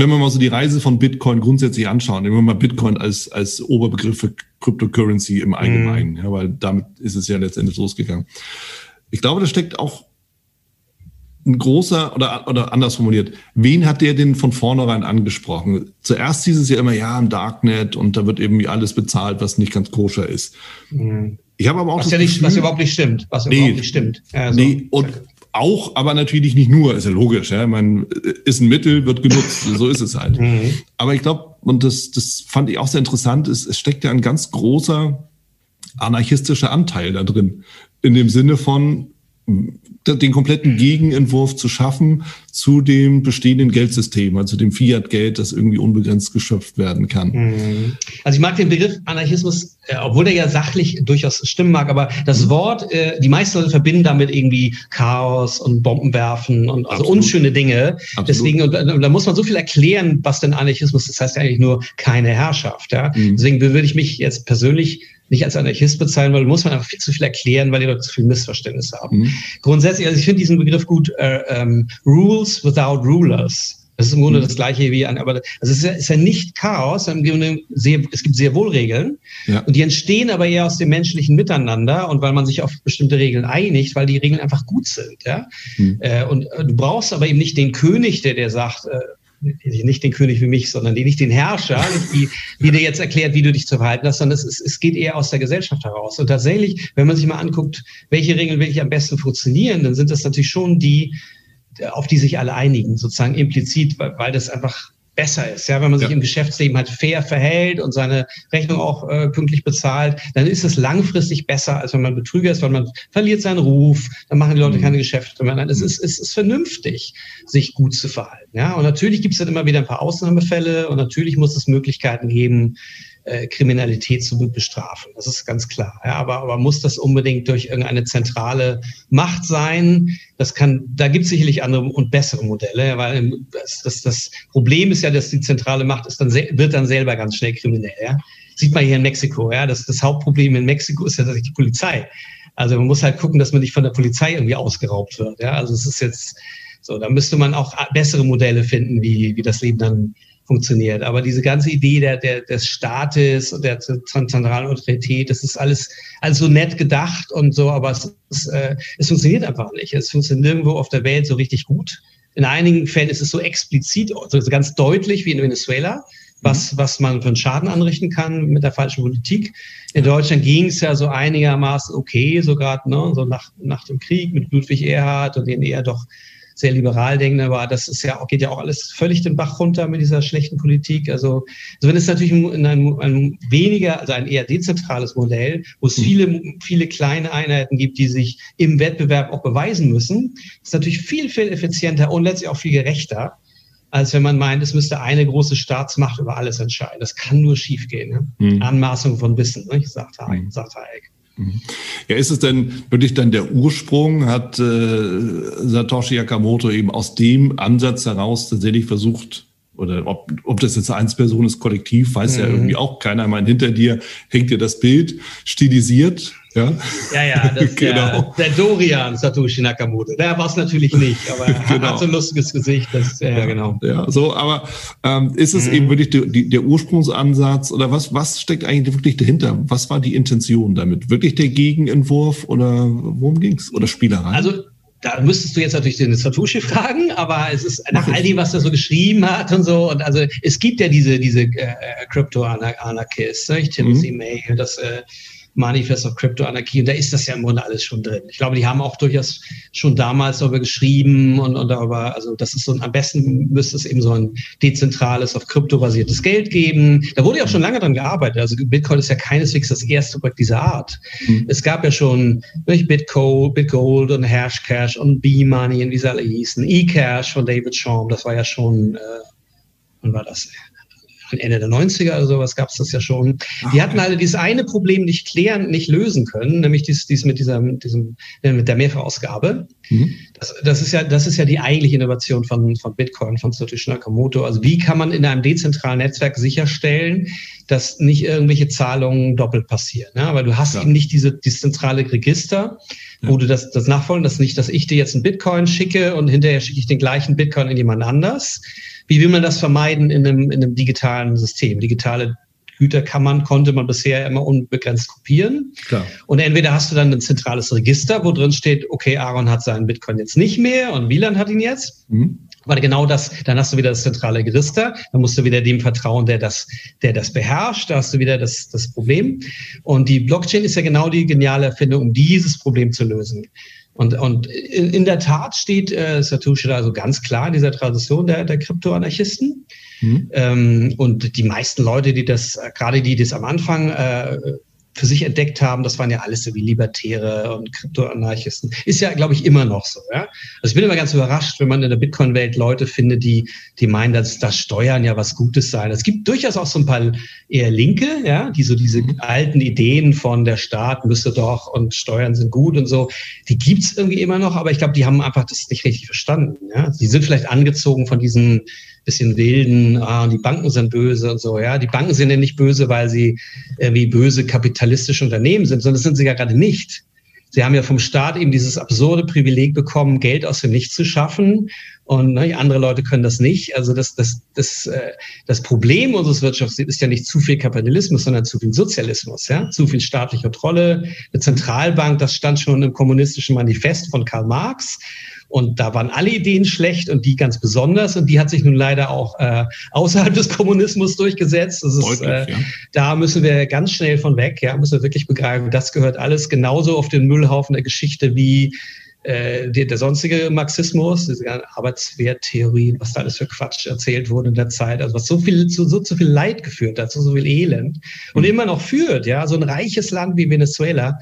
wenn wir mal so die Reise von Bitcoin grundsätzlich anschauen, nehmen wir mal Bitcoin als, als Oberbegriff für Cryptocurrency im Allgemeinen, mhm. ja, weil damit ist es ja letztendlich losgegangen. Ich glaube, da steckt auch ein großer oder, oder anders formuliert, wen hat der denn von vornherein angesprochen? Zuerst hieß es ja immer, ja, im Darknet und da wird irgendwie alles bezahlt, was nicht ganz koscher ist. Mhm. Ich habe aber auch was, ja nicht, Gefühl, was überhaupt nicht stimmt. Was nee, überhaupt nicht stimmt. Also, nee, und auch, aber natürlich nicht nur, ist ja logisch. Ja? Man ist ein Mittel, wird genutzt, so ist es halt. Mhm. Aber ich glaube, und das, das fand ich auch sehr interessant, ist, es steckt ja ein ganz großer anarchistischer Anteil da drin. In dem Sinne von, den kompletten Gegenentwurf zu schaffen zu dem bestehenden Geldsystem, also dem Fiat-Geld, das irgendwie unbegrenzt geschöpft werden kann. Mhm. Also ich mag den Begriff Anarchismus, äh, obwohl der ja sachlich durchaus stimmen mag, aber das mhm. Wort, äh, die meisten Leute verbinden damit irgendwie Chaos und Bomben werfen und also unschöne Dinge. Absolut. Deswegen, und, und, da muss man so viel erklären, was denn Anarchismus ist. Das heißt ja eigentlich nur keine Herrschaft. Ja? Mhm. Deswegen würde ich mich jetzt persönlich nicht als Anarchist bezeichnen, weil muss man einfach viel zu viel erklären, weil die Leute zu viel Missverständnisse haben. Mhm. Grundsätzlich, also ich finde diesen Begriff gut, äh, ähm, Rules without Rulers. Das ist im Grunde mhm. das Gleiche wie an, aber also es ist ja, ist ja nicht Chaos, es gibt sehr wohl Regeln ja. und die entstehen aber eher aus dem menschlichen Miteinander und weil man sich auf bestimmte Regeln einigt, weil die Regeln einfach gut sind, ja. Mhm. Äh, und äh, du brauchst aber eben nicht den König, der dir sagt, äh, nicht den König wie mich, sondern die, nicht den Herrscher, die, die dir jetzt erklärt, wie du dich zu verhalten hast, sondern es, ist, es geht eher aus der Gesellschaft heraus. Und tatsächlich, wenn man sich mal anguckt, welche Regeln wirklich am besten funktionieren, dann sind das natürlich schon die, auf die sich alle einigen, sozusagen implizit, weil, weil das einfach besser ist. Ja, wenn man sich ja. im Geschäftsleben halt fair verhält und seine Rechnung auch äh, pünktlich bezahlt, dann ist es langfristig besser, als wenn man Betrüger ist, weil man verliert seinen Ruf, dann machen die Leute mhm. keine Geschäfte mehr. Nein, es ist, es ist vernünftig, sich gut zu verhalten. Ja, und natürlich gibt es dann immer wieder ein paar Ausnahmefälle und natürlich muss es Möglichkeiten geben, äh, Kriminalität zu bestrafen. Das ist ganz klar. Ja, aber, aber muss das unbedingt durch irgendeine zentrale Macht sein? Das kann, da gibt es sicherlich andere und bessere Modelle, weil das, das, das Problem ist ja, dass die zentrale Macht ist dann wird dann selber ganz schnell kriminell. Ja? Sieht man hier in Mexiko. Ja, das, das Hauptproblem in Mexiko ist ja tatsächlich die Polizei. Also man muss halt gucken, dass man nicht von der Polizei irgendwie ausgeraubt wird. Ja, also es ist jetzt so, da müsste man auch bessere Modelle finden, wie, wie das Leben dann funktioniert. Aber diese ganze Idee der, der, des Staates und der zentralen Autorität, das ist alles, alles so nett gedacht und so, aber es, es, äh, es funktioniert einfach nicht. Es funktioniert nirgendwo auf der Welt so richtig gut. In einigen Fällen ist es so explizit, also ganz deutlich wie in Venezuela, was, was man für einen Schaden anrichten kann mit der falschen Politik. In Deutschland ging es ja so einigermaßen okay, so gerade ne, so nach, nach dem Krieg mit Ludwig Erhard und den eher doch sehr liberal denken, aber das ist ja auch, geht ja auch alles völlig den Bach runter mit dieser schlechten Politik. Also, also wenn es natürlich ein, ein, ein weniger, also ein eher dezentrales Modell, wo es mhm. viele, viele kleine Einheiten gibt, die sich im Wettbewerb auch beweisen müssen, ist natürlich viel, viel effizienter und letztlich auch viel gerechter als wenn man meint, es müsste eine große Staatsmacht über alles entscheiden. Das kann nur schiefgehen. Ne? Mhm. Anmaßung von Wissen, ne? sagt, Hayek, mhm. sagt Hayek. Ja, ist es denn wirklich dann der Ursprung? Hat äh, Satoshi Nakamoto eben aus dem Ansatz heraus tatsächlich versucht, oder ob, ob das jetzt eine Einzelperson ist, kollektiv, weiß mhm. ja irgendwie auch keiner. Ich meine, hinter dir hängt dir das Bild stilisiert ja, ja, ja das, genau. der, der Dorian Satoshi Nakamoto. Der war es natürlich nicht, aber er genau. hat so ein lustiges Gesicht. Das, ja, ja, genau. Ja, so, aber ähm, ist es mhm. eben wirklich die, die, der Ursprungsansatz oder was, was steckt eigentlich wirklich dahinter? Was war die Intention damit? Wirklich der Gegenentwurf oder worum ging es? Oder Spielerei? Also da müsstest du jetzt natürlich den Satoshi fragen, aber es ist nach all dem, was er so geschrieben hat und so. Und also es gibt ja diese, diese äh, Crypto-Anarchists, ne? Timothy mhm. May, das äh, Manifest of Crypto Anarchy. Und da ist das ja im Grunde alles schon drin. Ich glaube, die haben auch durchaus schon damals darüber geschrieben und, und darüber, also das ist so, am besten müsste es eben so ein dezentrales, auf Krypto basiertes Geld geben. Da wurde ja auch schon lange dran gearbeitet. Also Bitcoin ist ja keineswegs das erste Projekt dieser Art. Mhm. Es gab ja schon Bitcoin, Bitgold und Hashcash und B-Money und wie sie alle hießen. eCash von David Schaum, das war ja schon, äh, wann war das? Ende der 90er oder sowas gab es das ja schon. Die hatten alle dieses eine Problem nicht klären, nicht lösen können, nämlich dies, dies mit dieser, mit diesem, äh, mit der Mehrfachausgabe. Mhm. Das, das, ist ja, das ist ja die eigentliche Innovation von, von Bitcoin, von Satoshi Nakamoto. Also wie kann man in einem dezentralen Netzwerk sicherstellen, dass nicht irgendwelche Zahlungen doppelt passieren? Ne? Weil du hast ja. eben nicht diese, dieses zentrale Register, wo du das, das nachfolgen, das nicht, dass ich dir jetzt einen Bitcoin schicke und hinterher schicke ich den gleichen Bitcoin in jemand anders, wie will man das vermeiden in einem, in einem digitalen System? Digitale Güter kann man, konnte man bisher immer unbegrenzt kopieren. Klar. Und entweder hast du dann ein zentrales Register, wo drin steht, okay, Aaron hat seinen Bitcoin jetzt nicht mehr und Wieland hat ihn jetzt. Mhm. Weil genau das, dann hast du wieder das zentrale Register, dann musst du wieder dem vertrauen, der das, der das beherrscht, da hast du wieder das, das Problem. Und die Blockchain ist ja genau die geniale Erfindung, um dieses Problem zu lösen. Und, und in, in der Tat steht äh, Satoshi da also ganz klar in dieser Tradition der, der Kryptoanarchisten. Mhm. Ähm, und die meisten Leute, die das, gerade die das am Anfang äh, für sich entdeckt haben, das waren ja alles so wie Libertäre und Kryptoanarchisten. Ist ja, glaube ich, immer noch so. Ja? Also ich bin immer ganz überrascht, wenn man in der Bitcoin-Welt Leute findet, die, die meinen, dass das Steuern ja was Gutes sei. Es gibt durchaus auch so ein paar eher Linke, ja, die so diese mhm. alten Ideen von der Staat müsste doch und Steuern sind gut und so, die gibt's irgendwie immer noch, aber ich glaube, die haben einfach das nicht richtig verstanden. Ja? Die sind vielleicht angezogen von diesen bisschen wilden, ah, die Banken sind böse und so, ja. Die Banken sind ja nicht böse, weil sie irgendwie böse kapitalistische Unternehmen sind, sondern das sind sie ja gerade nicht. Sie haben ja vom Staat eben dieses absurde Privileg bekommen, Geld aus dem Nichts zu schaffen. Und ne, andere Leute können das nicht. Also das, das, das, äh, das Problem unseres Wirtschaftssystems ist ja nicht zu viel Kapitalismus, sondern zu viel Sozialismus. Ja? Zu viel staatliche Kontrolle. Eine Zentralbank, das stand schon im kommunistischen Manifest von Karl Marx. Und da waren alle Ideen schlecht und die ganz besonders. Und die hat sich nun leider auch äh, außerhalb des Kommunismus durchgesetzt. Das ist, Deutlich, äh, ja. Da müssen wir ganz schnell von weg. Ja, müssen wir wirklich begreifen, das gehört alles genauso auf den Müllhaufen der Geschichte wie äh, der, der sonstige Marxismus, diese Arbeitswerttheorie, was da alles für Quatsch erzählt wurde in der Zeit, also was so viel zu so, so viel Leid geführt hat, so, so viel Elend und mhm. immer noch führt, ja, so ein reiches Land wie Venezuela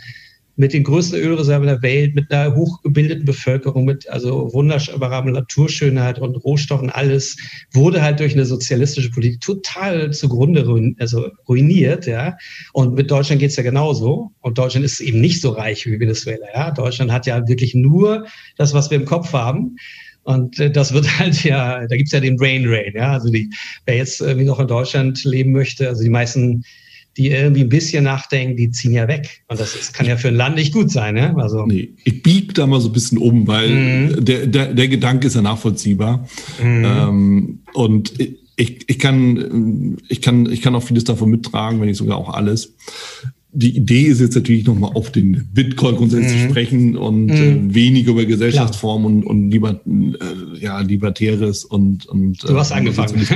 mit den größten Ölreserven der Welt, mit einer hochgebildeten Bevölkerung, mit also wunderbarer Naturschönheit und Rohstoffen, alles wurde halt durch eine sozialistische Politik total zugrunde ruin, also ruiniert, ja. Und mit Deutschland geht's ja genauso. Und Deutschland ist eben nicht so reich wie Venezuela, ja. Deutschland hat ja wirklich nur das, was wir im Kopf haben. Und äh, das wird halt ja, da gibt's ja den Brain Drain, ja. Also die, wer jetzt irgendwie noch in Deutschland leben möchte, also die meisten die irgendwie ein bisschen nachdenken, die ziehen ja weg. Und das ist, kann ja für ein Land nicht gut sein. Ne? Also, nee, ich biege da mal so ein bisschen um, weil mhm. der, der, der Gedanke ist ja nachvollziehbar. Mhm. Ähm, und ich, ich, kann, ich, kann, ich kann auch vieles davon mittragen, wenn nicht sogar auch alles. Die Idee ist jetzt natürlich nochmal auf den Bitcoin grundsätzlich mhm. sprechen und mhm. äh, weniger über Gesellschaftsform und, und lieber, äh, ja, Libertäres und, und Du hast äh, angefangen.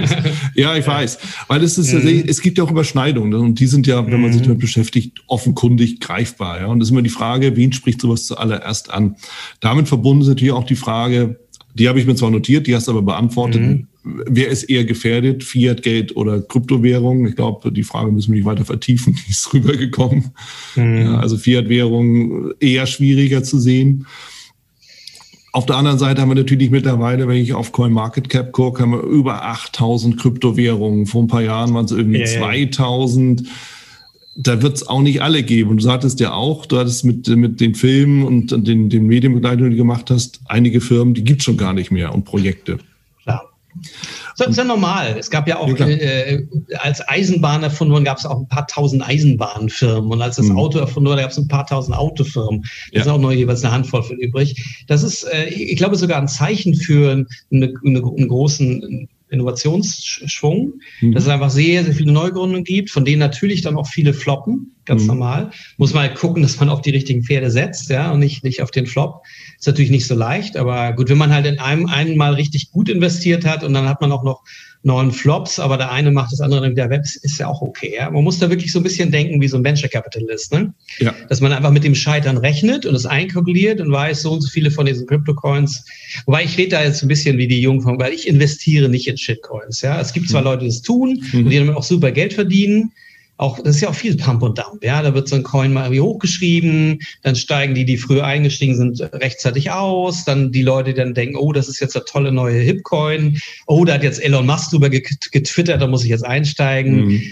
ja, ich weiß. Weil es ist, mhm. es gibt ja auch Überschneidungen ne? und die sind ja, wenn man sich mhm. damit beschäftigt, offenkundig greifbar. Ja? Und das ist immer die Frage, wen spricht sowas zuallererst an? Damit verbunden ist natürlich auch die Frage, die habe ich mir zwar notiert, die hast du aber beantwortet. Wer ist eher gefährdet, Fiat Geld oder Kryptowährung? Ich glaube, die Frage müssen wir nicht weiter vertiefen. Die ist rübergekommen. Mhm. Ja, also Fiat-Währung eher schwieriger zu sehen. Auf der anderen Seite haben wir natürlich mittlerweile, wenn ich auf CoinMarketCap gucke, haben wir über 8000 Kryptowährungen. Vor ein paar Jahren waren es irgendwie yeah. 2000 da wird es auch nicht alle geben. Und du sagtest ja auch, du hattest mit, mit den Filmen und den, den Medienbegleitungen, die du gemacht hast, einige Firmen, die gibt es schon gar nicht mehr und Projekte. Das ist ja normal. Es gab ja auch, ja, äh, als Eisenbahn erfunden wurde, gab es auch ein paar tausend Eisenbahnfirmen. Und als das mhm. Auto erfunden wurde, gab es ein paar tausend Autofirmen. Da ja. ist auch noch jeweils eine Handvoll von übrig. Das ist, äh, ich glaube, sogar ein Zeichen für eine, eine, einen großen Innovationsschwung, mhm. dass es einfach sehr, sehr viele Neugründungen gibt, von denen natürlich dann auch viele floppen, ganz mhm. normal. Muss man halt gucken, dass man auf die richtigen Pferde setzt, ja, und nicht, nicht auf den Flop. Ist natürlich nicht so leicht, aber gut, wenn man halt in einem einmal richtig gut investiert hat und dann hat man auch noch neun Flops, aber der eine macht das andere dann wieder weg, ist ja auch okay. Ja? Man muss da wirklich so ein bisschen denken wie so ein Venture Capitalist, ne? Ja. Dass man einfach mit dem Scheitern rechnet und es einkalkuliert und weiß, so und so viele von diesen Crypto-Coins. Wobei ich rede da jetzt ein bisschen wie die Jungfrau, weil ich investiere nicht in Shitcoins. Ja? Es gibt zwar mhm. Leute, die das tun mhm. und die damit auch super Geld verdienen, auch, das ist ja auch viel Pump und Dump, ja. Da wird so ein Coin mal irgendwie hochgeschrieben, dann steigen die, die früher eingestiegen sind, rechtzeitig aus, dann die Leute, die dann denken, oh, das ist jetzt der tolle neue Hip-Coin, oh, da hat jetzt Elon Musk drüber getwittert, da muss ich jetzt einsteigen. Mhm.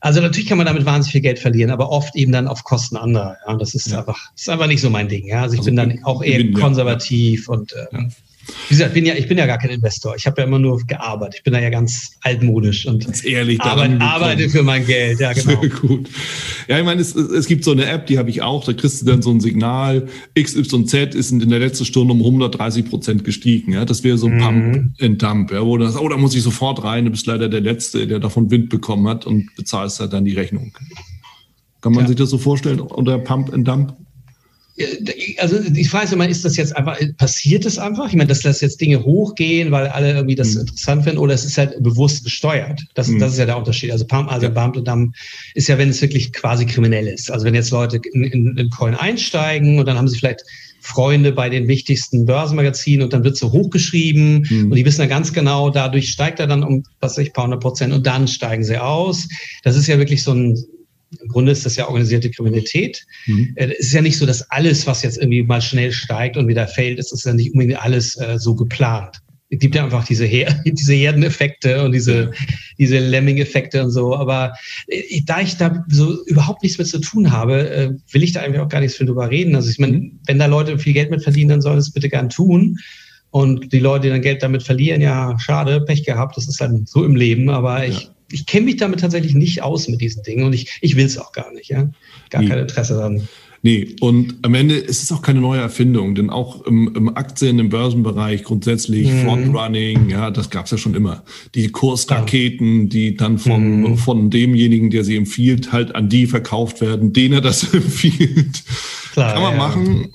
Also natürlich kann man damit wahnsinnig viel Geld verlieren, aber oft eben dann auf Kosten anderer. Ja, das ist ja. einfach, das ist einfach nicht so mein Ding. Ja, also ich also bin dann auch eher konservativ ja. und ähm, wie gesagt, bin ja, ich bin ja gar kein Investor. Ich habe ja immer nur gearbeitet. Ich bin da ja ganz altmodisch und ganz ehrlich arbeite, arbeite für mein Geld. Ja, genau. Gut. Ja, ich meine, es, es gibt so eine App, die habe ich auch. Da kriegst du dann so ein Signal. XYZ ist in der letzten Stunde um 130 Prozent gestiegen. Ja, das wäre so ein mhm. Pump and Dump. Ja, wo du sagst, oh, da muss ich sofort rein. Du bist leider der Letzte, der davon Wind bekommen hat und bezahlst halt dann die Rechnung. Kann man ja. sich das so vorstellen unter Pump and Dump? Also ich frage mich immer, ist das jetzt einfach, passiert es einfach? Ich meine, dass das jetzt Dinge hochgehen, weil alle irgendwie das mhm. interessant finden, oder es ist halt bewusst gesteuert. Das, mhm. das ist ja der Unterschied. Also Pump, also ja. Bump ist ja, wenn es wirklich quasi kriminell ist. Also wenn jetzt Leute in, in, in Coin einsteigen und dann haben sie vielleicht Freunde bei den wichtigsten Börsenmagazinen und dann wird so hochgeschrieben mhm. und die wissen ja ganz genau, dadurch steigt er dann um, was weiß ich, paar hundert Prozent und dann steigen sie aus. Das ist ja wirklich so ein im Grunde ist das ja organisierte Kriminalität. Mhm. Äh, es ist ja nicht so, dass alles, was jetzt irgendwie mal schnell steigt und wieder fällt, ist, ist ja nicht unbedingt alles äh, so geplant. Es gibt ja einfach diese, Her diese Herdeneffekte und diese, diese Lemming-Effekte und so. Aber äh, da ich da so überhaupt nichts mit zu tun habe, äh, will ich da eigentlich auch gar nichts drüber reden. Also ich meine, mhm. wenn da Leute viel Geld mit verdienen, dann sollen es bitte gern tun. Und die Leute, die dann Geld damit verlieren, ja, schade, Pech gehabt, das ist dann so im Leben. Aber ich ja ich kenne mich damit tatsächlich nicht aus mit diesen Dingen und ich, ich will es auch gar nicht, ja. Gar nee. kein Interesse daran. Nee, und am Ende ist es auch keine neue Erfindung, denn auch im, im Aktien-, im Börsenbereich grundsätzlich mhm. Frontrunning, ja, das gab's ja schon immer. Die Kursraketen, die dann von, mhm. von demjenigen, der sie empfiehlt, halt an die verkauft werden, denen er das empfiehlt. Klar, Kann man ja. machen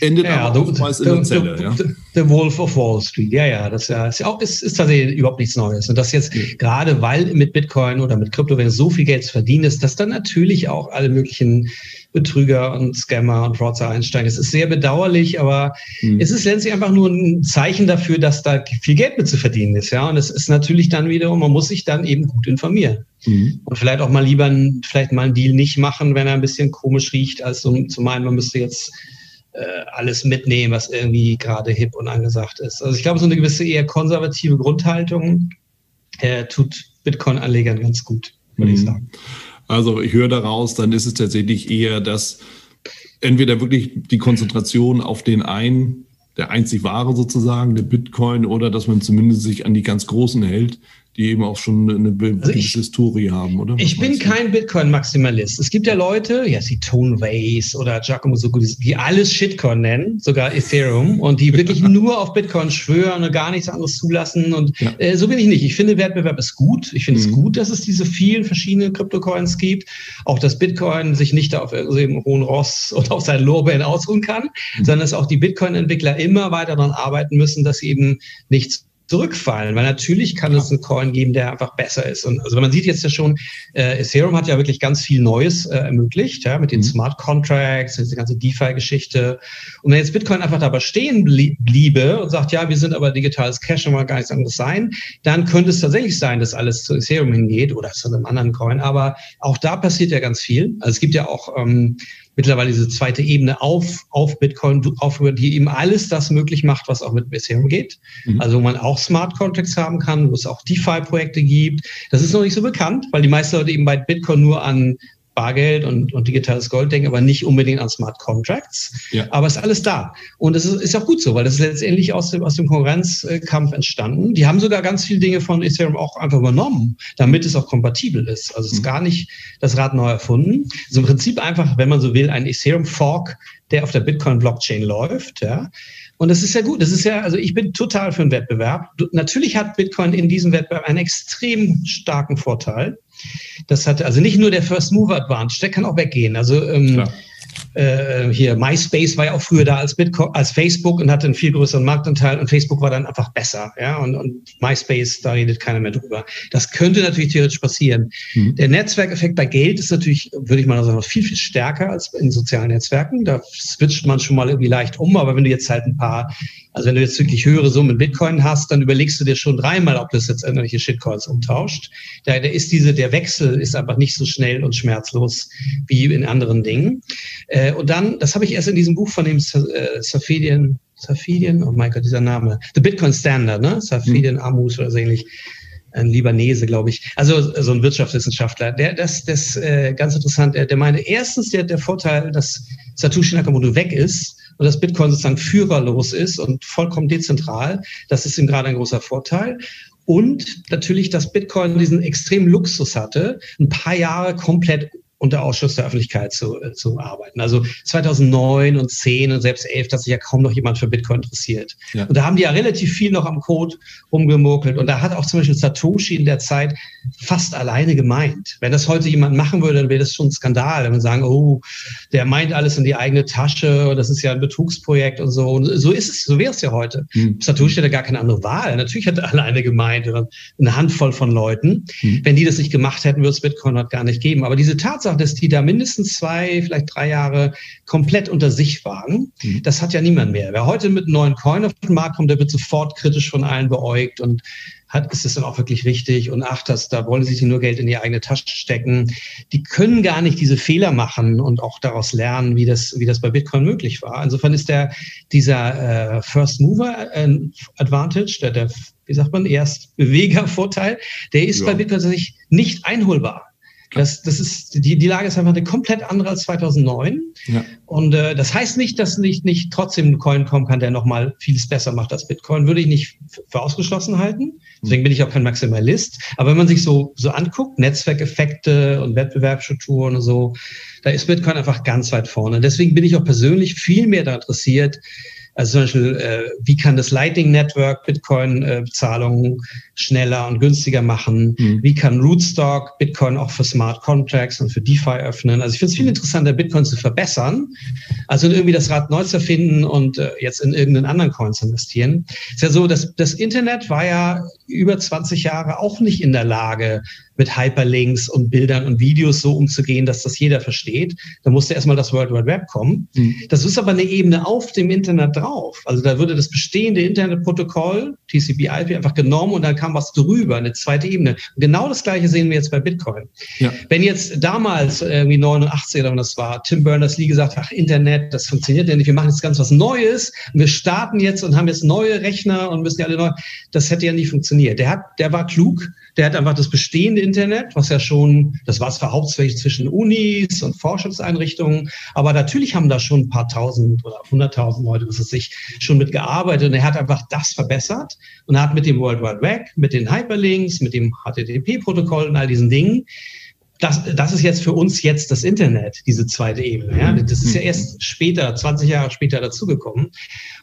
endet ja, aber oftmals in der Zelle. The, ja? the, the, Wolf of Wall Street, ja, ja, das ist, auch, ist, ist tatsächlich überhaupt nichts Neues. Und das jetzt mhm. gerade, weil mit Bitcoin oder mit Kryptowährungen so viel Geld zu verdienen ist, dass dann natürlich auch alle möglichen Betrüger und Scammer und Fraudster einsteigen. Es ist sehr bedauerlich, aber mhm. es ist letztlich einfach nur ein Zeichen dafür, dass da viel Geld mit zu verdienen ist. Ja, und es ist natürlich dann wiederum, man muss sich dann eben gut informieren. Mhm. Und vielleicht auch mal lieber vielleicht mal einen Deal nicht machen, wenn er ein bisschen komisch riecht, als so, zu meinen, man müsste jetzt äh, alles mitnehmen, was irgendwie gerade hip und angesagt ist. Also ich glaube, so eine gewisse eher konservative Grundhaltung äh, tut Bitcoin-Anlegern ganz gut, würde mhm. ich sagen. Also ich höre daraus, dann ist es tatsächlich eher, dass entweder wirklich die Konzentration auf den einen, der einzig wahre sozusagen, der Bitcoin, oder dass man zumindest sich an die ganz Großen hält, die eben auch schon eine also Historie haben, oder? ich bin kein Bitcoin-Maximalist. Es gibt ja Leute, ja, sie Tone Ways oder Giacomo Socrates, die alles Shitcoin nennen, sogar Ethereum, und die wirklich nur auf Bitcoin schwören und gar nichts anderes zulassen. Und ja. äh, so bin ich nicht. Ich finde, Wettbewerb ist gut. Ich finde mhm. es gut, dass es diese vielen verschiedenen Kryptocoins gibt. Auch, dass Bitcoin sich nicht auf irgendeinem hohen Ross oder auf seinen Lorbeeren ausruhen kann, mhm. sondern dass auch die Bitcoin-Entwickler immer weiter daran arbeiten müssen, dass sie eben nichts zurückfallen, weil natürlich kann es einen Coin geben, der einfach besser ist. Und also man sieht jetzt ja schon, äh, Ethereum hat ja wirklich ganz viel Neues äh, ermöglicht, ja, mit den mhm. Smart Contracts, diese ganze DeFi-Geschichte. Und wenn jetzt Bitcoin einfach dabei stehen bliebe und sagt, ja, wir sind aber digitales Cash und wollen gar nichts anderes sein, dann könnte es tatsächlich sein, dass alles zu Ethereum hingeht oder zu einem anderen Coin. Aber auch da passiert ja ganz viel. Also es gibt ja auch ähm, mittlerweile diese zweite Ebene auf, auf Bitcoin aufhören, die eben alles das möglich macht, was auch mit Ethereum geht. Mhm. Also wo man auch Smart Contracts haben kann, wo es auch DeFi-Projekte gibt. Das ist noch nicht so bekannt, weil die meisten Leute eben bei Bitcoin nur an Bargeld und, und digitales Gold denken, aber nicht unbedingt an Smart Contracts. Ja. Aber es ist alles da. Und es ist, ist auch gut so, weil das ist letztendlich aus dem, aus dem Konkurrenzkampf entstanden. Die haben sogar ganz viele Dinge von Ethereum auch einfach übernommen, damit es auch kompatibel ist. Also es ist mhm. gar nicht das Rad neu erfunden. Also im Prinzip einfach, wenn man so will, ein Ethereum Fork, der auf der Bitcoin Blockchain läuft, ja. Und das ist ja gut. Das ist ja, also ich bin total für einen Wettbewerb. Natürlich hat Bitcoin in diesem Wettbewerb einen extrem starken Vorteil. Das hat also nicht nur der First Mover Advantage, der kann auch weggehen. Also ähm, äh, hier MySpace war ja auch früher da als Bitcoin, als Facebook und hatte einen viel größeren Marktanteil und Facebook war dann einfach besser, ja und, und MySpace da redet keiner mehr drüber. Das könnte natürlich theoretisch passieren. Mhm. Der Netzwerkeffekt bei Geld ist natürlich, würde ich mal sagen, viel viel stärker als in sozialen Netzwerken. Da switcht man schon mal irgendwie leicht um, aber wenn du jetzt halt ein paar also wenn du jetzt wirklich höhere Summen Bitcoin hast, dann überlegst du dir schon dreimal, ob das jetzt irgendwelche Shitcoins umtauscht. Da, ist diese, der Wechsel ist einfach nicht so schnell und schmerzlos wie in anderen Dingen. Äh, und dann, das habe ich erst in diesem Buch von dem äh, Safedien, Safedien, oh mein Gott, dieser Name, The Bitcoin Standard, ne? Safedien mhm. Amus oder so ähnlich ein Libanese, glaube ich, also so ein Wirtschaftswissenschaftler, der das, das äh, ganz interessant, der, der meine, erstens der, der Vorteil, dass Satoshi Nakamoto weg ist, und dass Bitcoin sozusagen führerlos ist und vollkommen dezentral. Das ist ihm gerade ein großer Vorteil. Und natürlich, dass Bitcoin diesen extremen Luxus hatte, ein paar Jahre komplett unter Ausschuss der Öffentlichkeit zu, äh, zu arbeiten. Also 2009 und 10 und selbst 11, dass sich ja kaum noch jemand für Bitcoin interessiert. Ja. Und da haben die ja relativ viel noch am Code rumgemurkelt. Und da hat auch zum Beispiel Satoshi in der Zeit fast alleine gemeint. Wenn das heute jemand machen würde, dann wäre das schon ein Skandal. Wenn man sagen, oh, der meint alles in die eigene Tasche und das ist ja ein Betrugsprojekt und so. Und so ist es, so wäre es ja heute. Mhm. Satoshi hätte gar keine andere Wahl. Natürlich hat er alleine gemeint, eine Handvoll von Leuten. Mhm. Wenn die das nicht gemacht hätten, würde es Bitcoin heute gar nicht geben. Aber diese Tatsache, Tatsache, dass die da mindestens zwei, vielleicht drei Jahre komplett unter sich waren, mhm. das hat ja niemand mehr. Wer heute mit einem neuen Coin auf den Markt kommt, der wird sofort kritisch von allen beäugt und hat, ist es dann auch wirklich richtig und ach, das, da wollen sie sich nur Geld in die eigene Tasche stecken. Die können gar nicht diese Fehler machen und auch daraus lernen, wie das, wie das bei Bitcoin möglich war. Insofern ist der, dieser äh, First Mover äh, Advantage, der, der, wie sagt man, Erstbeweger-Vorteil, der ist ja. bei Bitcoin tatsächlich nicht einholbar. Das, das ist, die, die Lage ist einfach eine komplett andere als 2009. Ja. Und äh, das heißt nicht, dass nicht, nicht trotzdem ein Coin kommen kann, der nochmal vieles besser macht als Bitcoin. Würde ich nicht für ausgeschlossen halten. Deswegen bin ich auch kein Maximalist. Aber wenn man sich so, so anguckt, Netzwerkeffekte und Wettbewerbsstrukturen und so, da ist Bitcoin einfach ganz weit vorne. Deswegen bin ich auch persönlich viel mehr daran interessiert, also zum Beispiel, äh, wie kann das Lightning Network Bitcoin-Bezahlungen äh, schneller und günstiger machen? Mhm. Wie kann Rootstock Bitcoin auch für Smart Contracts und für DeFi öffnen? Also ich finde es viel interessanter, Bitcoin zu verbessern, also irgendwie das Rad neu zu erfinden und äh, jetzt in irgendeinen anderen Coin zu investieren. Es ist ja so, dass das Internet war ja über 20 Jahre auch nicht in der Lage, mit Hyperlinks und Bildern und Videos so umzugehen, dass das jeder versteht. Da musste erstmal das World Wide Web kommen. Mhm. Das ist aber eine Ebene auf dem Internet drauf. Also da würde das bestehende Internetprotokoll, TCP/IP, einfach genommen und dann kam was drüber, eine zweite Ebene. Und genau das Gleiche sehen wir jetzt bei Bitcoin. Ja. Wenn jetzt damals, irgendwie 89 oder das war, Tim Berners-Lee gesagt, ach, Internet, das funktioniert ja nicht, wir machen jetzt ganz was Neues und wir starten jetzt und haben jetzt neue Rechner und müssen ja alle neu, das hätte ja nie funktioniert. Der hat, der war klug, der hat einfach das bestehende Internet, was ja schon, das war zwar hauptsächlich zwischen Unis und Forschungseinrichtungen, aber natürlich haben da schon ein paar tausend oder hunderttausend Leute, was weiß 2021 schon mitgearbeitet und er hat einfach das verbessert. Und hat mit dem World Wide Web, mit den Hyperlinks, mit dem HTTP-Protokoll und all diesen Dingen das, das ist jetzt für uns jetzt das Internet, diese zweite Ebene. Ja? Das ist ja erst später, 20 Jahre später dazugekommen.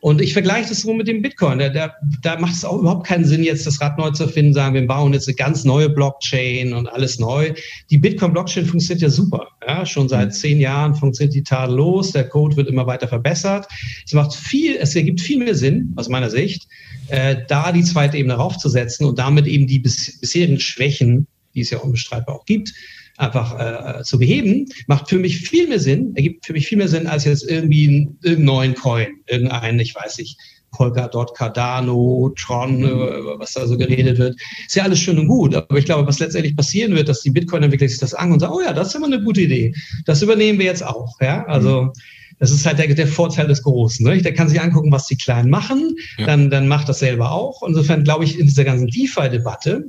Und ich vergleiche das so mit dem Bitcoin. Da, da, da macht es auch überhaupt keinen Sinn, jetzt das Rad neu zu finden, sagen, wir bauen jetzt eine ganz neue Blockchain und alles neu. Die Bitcoin-Blockchain funktioniert ja super. Ja? Schon seit zehn Jahren funktioniert die tadellos. Der Code wird immer weiter verbessert. Es macht viel, es ergibt viel mehr Sinn, aus meiner Sicht, äh, da die zweite Ebene raufzusetzen und damit eben die bis, bisherigen Schwächen, die es ja unbestreitbar auch gibt, einfach äh, zu beheben, macht für mich viel mehr Sinn, ergibt für mich viel mehr Sinn, als jetzt irgendwie einen, irgendeinen neuen Coin, irgendeinen, ich weiß nicht, Polkadot, Cardano, Tron, äh, was da so geredet wird. Ist ja alles schön und gut, aber ich glaube, was letztendlich passieren wird, dass die Bitcoin-Entwickler sich das an und sagen, oh ja, das ist immer eine gute Idee. Das übernehmen wir jetzt auch. Ja, also das ist halt der, der Vorteil des Großen. Ne? Der kann sich angucken, was die Kleinen machen, ja. dann, dann macht das selber auch. Insofern glaube ich, in dieser ganzen DeFi-Debatte,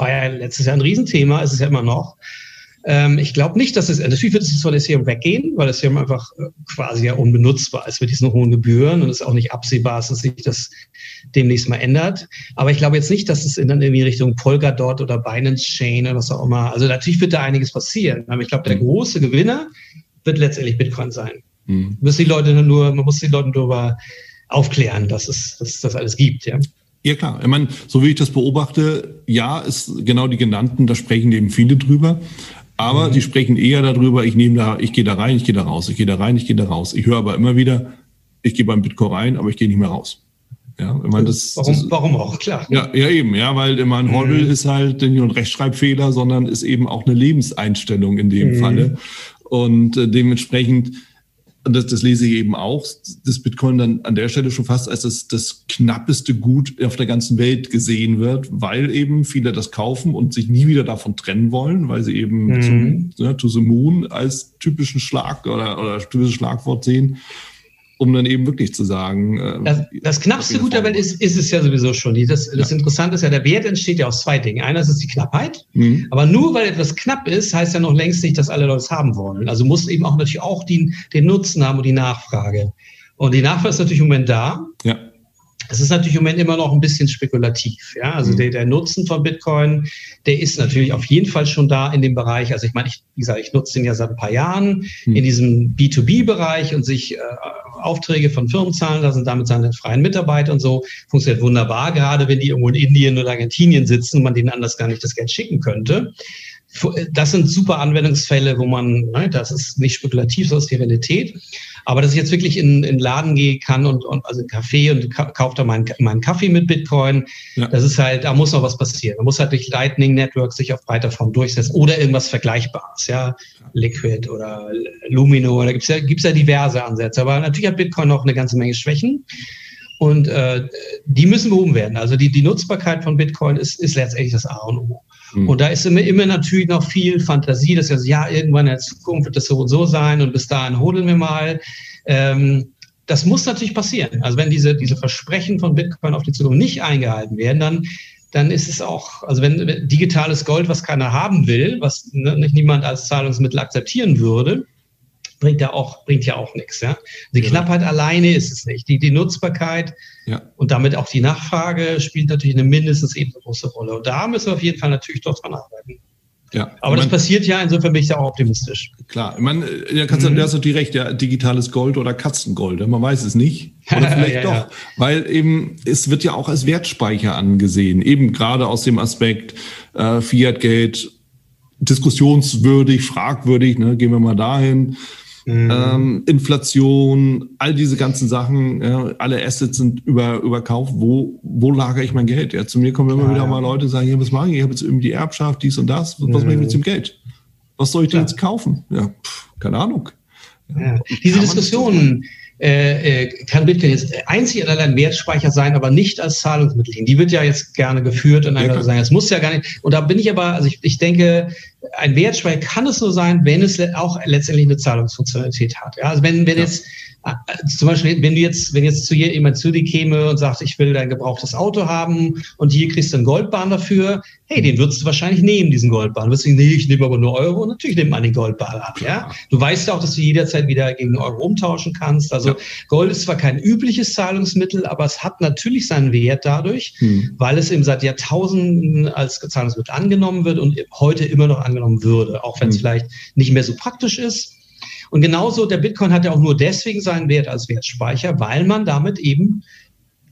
war ja letztes Jahr ein Riesenthema, ist es ja immer noch. Ähm, ich glaube nicht, dass es, natürlich wird es von Ethereum weggehen, weil Ethereum einfach äh, quasi ja unbenutzbar ist mit diesen hohen Gebühren und es ist auch nicht absehbar, dass sich das demnächst mal ändert. Aber ich glaube jetzt nicht, dass es in dann irgendwie Richtung Polkadot oder Binance Chain oder was auch immer. Also natürlich wird da einiges passieren. Aber ich glaube, der große Gewinner wird letztendlich Bitcoin sein. Mhm. Muss die Leute nur, man muss die Leute darüber aufklären, dass es, dass es das alles gibt, ja. Ja klar, ich meine, so wie ich das beobachte, ja, ist genau die genannten, da sprechen eben viele drüber. Aber mhm. die sprechen eher darüber, ich nehme da, ich gehe da rein, ich gehe da raus, ich gehe da rein, ich gehe da raus. Ich höre aber immer wieder, ich gehe beim Bitcoin rein, aber ich gehe nicht mehr raus. Ja, ich meine, das, warum, das, warum auch, klar. Ja, ja, eben, ja, weil ich meine, Hoddle mhm. ist halt nicht nur ein Rechtschreibfehler, sondern ist eben auch eine Lebenseinstellung in dem mhm. Falle. Und äh, dementsprechend und das, das lese ich eben auch, dass Bitcoin dann an der Stelle schon fast als das, das knappeste Gut auf der ganzen Welt gesehen wird, weil eben viele das kaufen und sich nie wieder davon trennen wollen, weil sie eben mhm. zum, ja, to the moon als typischen Schlag oder, oder typisches Schlagwort sehen um dann eben wirklich zu sagen. Äh, das, das knappste Gut der Welt ist, ist es ja sowieso schon. Das, das ja. Interessante ist ja, der Wert entsteht ja aus zwei Dingen. Einer ist die Knappheit, mhm. aber nur weil etwas knapp ist, heißt ja noch längst nicht, dass alle Leute es haben wollen. Also muss eben auch natürlich auch die, den Nutzen haben und die Nachfrage. Und die Nachfrage ist natürlich im Moment da. Ja. Es ist natürlich im Moment immer noch ein bisschen spekulativ. Ja, also mhm. der, der Nutzen von Bitcoin, der ist natürlich auf jeden Fall schon da in dem Bereich. Also ich meine, ich, wie gesagt, ich nutze den ja seit ein paar Jahren mhm. in diesem B2B-Bereich und sich äh, Aufträge von Firmen zahlen lassen, damit seine freien Mitarbeiter und so. Funktioniert wunderbar, gerade wenn die irgendwo in Indien oder Argentinien sitzen und man denen anders gar nicht das Geld schicken könnte. Das sind super Anwendungsfälle, wo man, ne, das ist nicht spekulativ, das ist die Realität. Aber dass ich jetzt wirklich in, in Laden gehe kann und, und also in Kaffee und ka kaufe da meinen, meinen Kaffee mit Bitcoin, ja. das ist halt, da muss noch was passieren. Da muss halt durch Lightning Network sich auf breiter Form durchsetzen oder irgendwas Vergleichbares, ja. Liquid oder Lumino, da gibt's ja, gibt's ja diverse Ansätze. Aber natürlich hat Bitcoin noch eine ganze Menge Schwächen. Und äh, die müssen behoben werden. Also die, die Nutzbarkeit von Bitcoin ist, ist letztendlich das A und O. Mhm. Und da ist immer, immer natürlich noch viel Fantasie, dass ja, ja, irgendwann in der Zukunft wird das so und so sein und bis dahin holen wir mal. Ähm, das muss natürlich passieren. Also wenn diese, diese Versprechen von Bitcoin auf die Zukunft nicht eingehalten werden, dann, dann ist es auch, also wenn, wenn digitales Gold, was keiner haben will, was ne, nicht niemand als Zahlungsmittel akzeptieren würde, bringt ja auch, bringt ja auch nichts. Ja? Die ja. Knappheit alleine ist es nicht. Die, die Nutzbarkeit ja. und damit auch die Nachfrage spielt natürlich eine mindestens ebenso große Rolle. Und da müssen wir auf jeden Fall natürlich doch dran arbeiten. Ja, aber das passiert ja, insofern bin ich da auch optimistisch. Klar, meine, ja, kannst mhm. du hast natürlich recht, ja, digitales Gold oder Katzengold, man weiß es nicht. Oder vielleicht ja, doch. Ja. Weil eben, es wird ja auch als Wertspeicher angesehen, eben gerade aus dem Aspekt äh, Fiat-Geld, diskussionswürdig, fragwürdig, ne, gehen wir mal dahin. Mhm. Ähm, Inflation, all diese ganzen Sachen, ja, alle Assets sind über, überkauft. Wo, wo lagere ich mein Geld? Ja, zu mir kommen immer ja, wieder mal Leute, sagen, ja, was mache ich? Ich habe jetzt irgendwie die Erbschaft, dies und das. Was, mhm. mache ich mit dem Geld? Was soll ich denn jetzt kaufen? Ja, pff, keine Ahnung. Diese Diskussionen, äh, äh, kann Bitcoin jetzt einzig und allein Wertspeicher sein, aber nicht als Zahlungsmittel. Die wird ja jetzt gerne geführt und einer ja, sagen, es muss ja gar nicht. Und da bin ich aber, also ich, ich denke, ein Wertspeicher kann es nur sein, wenn es auch letztendlich eine Zahlungsfunktionalität hat. Ja, also wenn, wenn ja. jetzt äh, zum Beispiel, wenn du jetzt, wenn jetzt zu jemand zu dir käme und sagt, ich will dein gebrauchtes Auto haben und hier kriegst du einen Goldbahn dafür, hey, den würdest du wahrscheinlich nehmen, diesen Goldbahn. Du wirst sagen, nee, ich nehme aber nur Euro. Natürlich nimmt man den Goldbahn ab, ja. Du weißt ja auch, dass du jederzeit wieder gegen Euro umtauschen kannst. Also ja. Gold ist zwar kein übliches Zahlungsmittel, aber es hat natürlich seinen Wert dadurch, hm. weil es eben seit Jahrtausenden als Zahlungsmittel angenommen wird und heute immer noch angenommen würde, auch wenn es hm. vielleicht nicht mehr so praktisch ist. Und genauso, der Bitcoin hat ja auch nur deswegen seinen Wert als Wertspeicher, weil man damit eben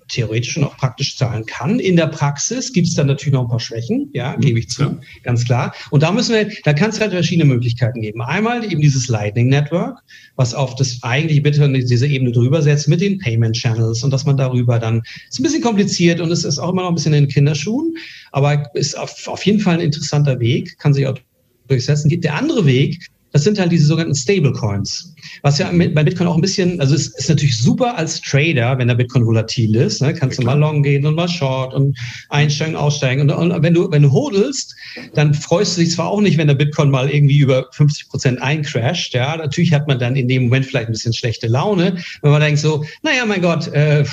theoretisch und auch praktisch zahlen kann. In der Praxis gibt es dann natürlich noch ein paar Schwächen, ja, mhm. gebe ich zu, ja. ganz klar. Und da müssen wir, da kann es halt verschiedene Möglichkeiten geben. Einmal eben dieses Lightning Network, was auf das eigentliche Bitcoin diese Ebene drüber setzt mit den Payment Channels und dass man darüber dann, ist ein bisschen kompliziert und es ist auch immer noch ein bisschen in den Kinderschuhen, aber ist auf, auf jeden Fall ein interessanter Weg, kann sich auch durchsetzen. Der andere Weg das sind halt diese sogenannten Stablecoins. Was ja bei Bitcoin auch ein bisschen, also es ist natürlich super als Trader, wenn der Bitcoin volatil ist. Ne? Kannst ja, du mal long gehen und mal short und einsteigen, aussteigen. Und, und, wenn du, wenn du hodelst, dann freust du dich zwar auch nicht, wenn der Bitcoin mal irgendwie über 50 Prozent eincrasht. Ja, natürlich hat man dann in dem Moment vielleicht ein bisschen schlechte Laune, wenn man denkt so, naja, mein Gott, äh,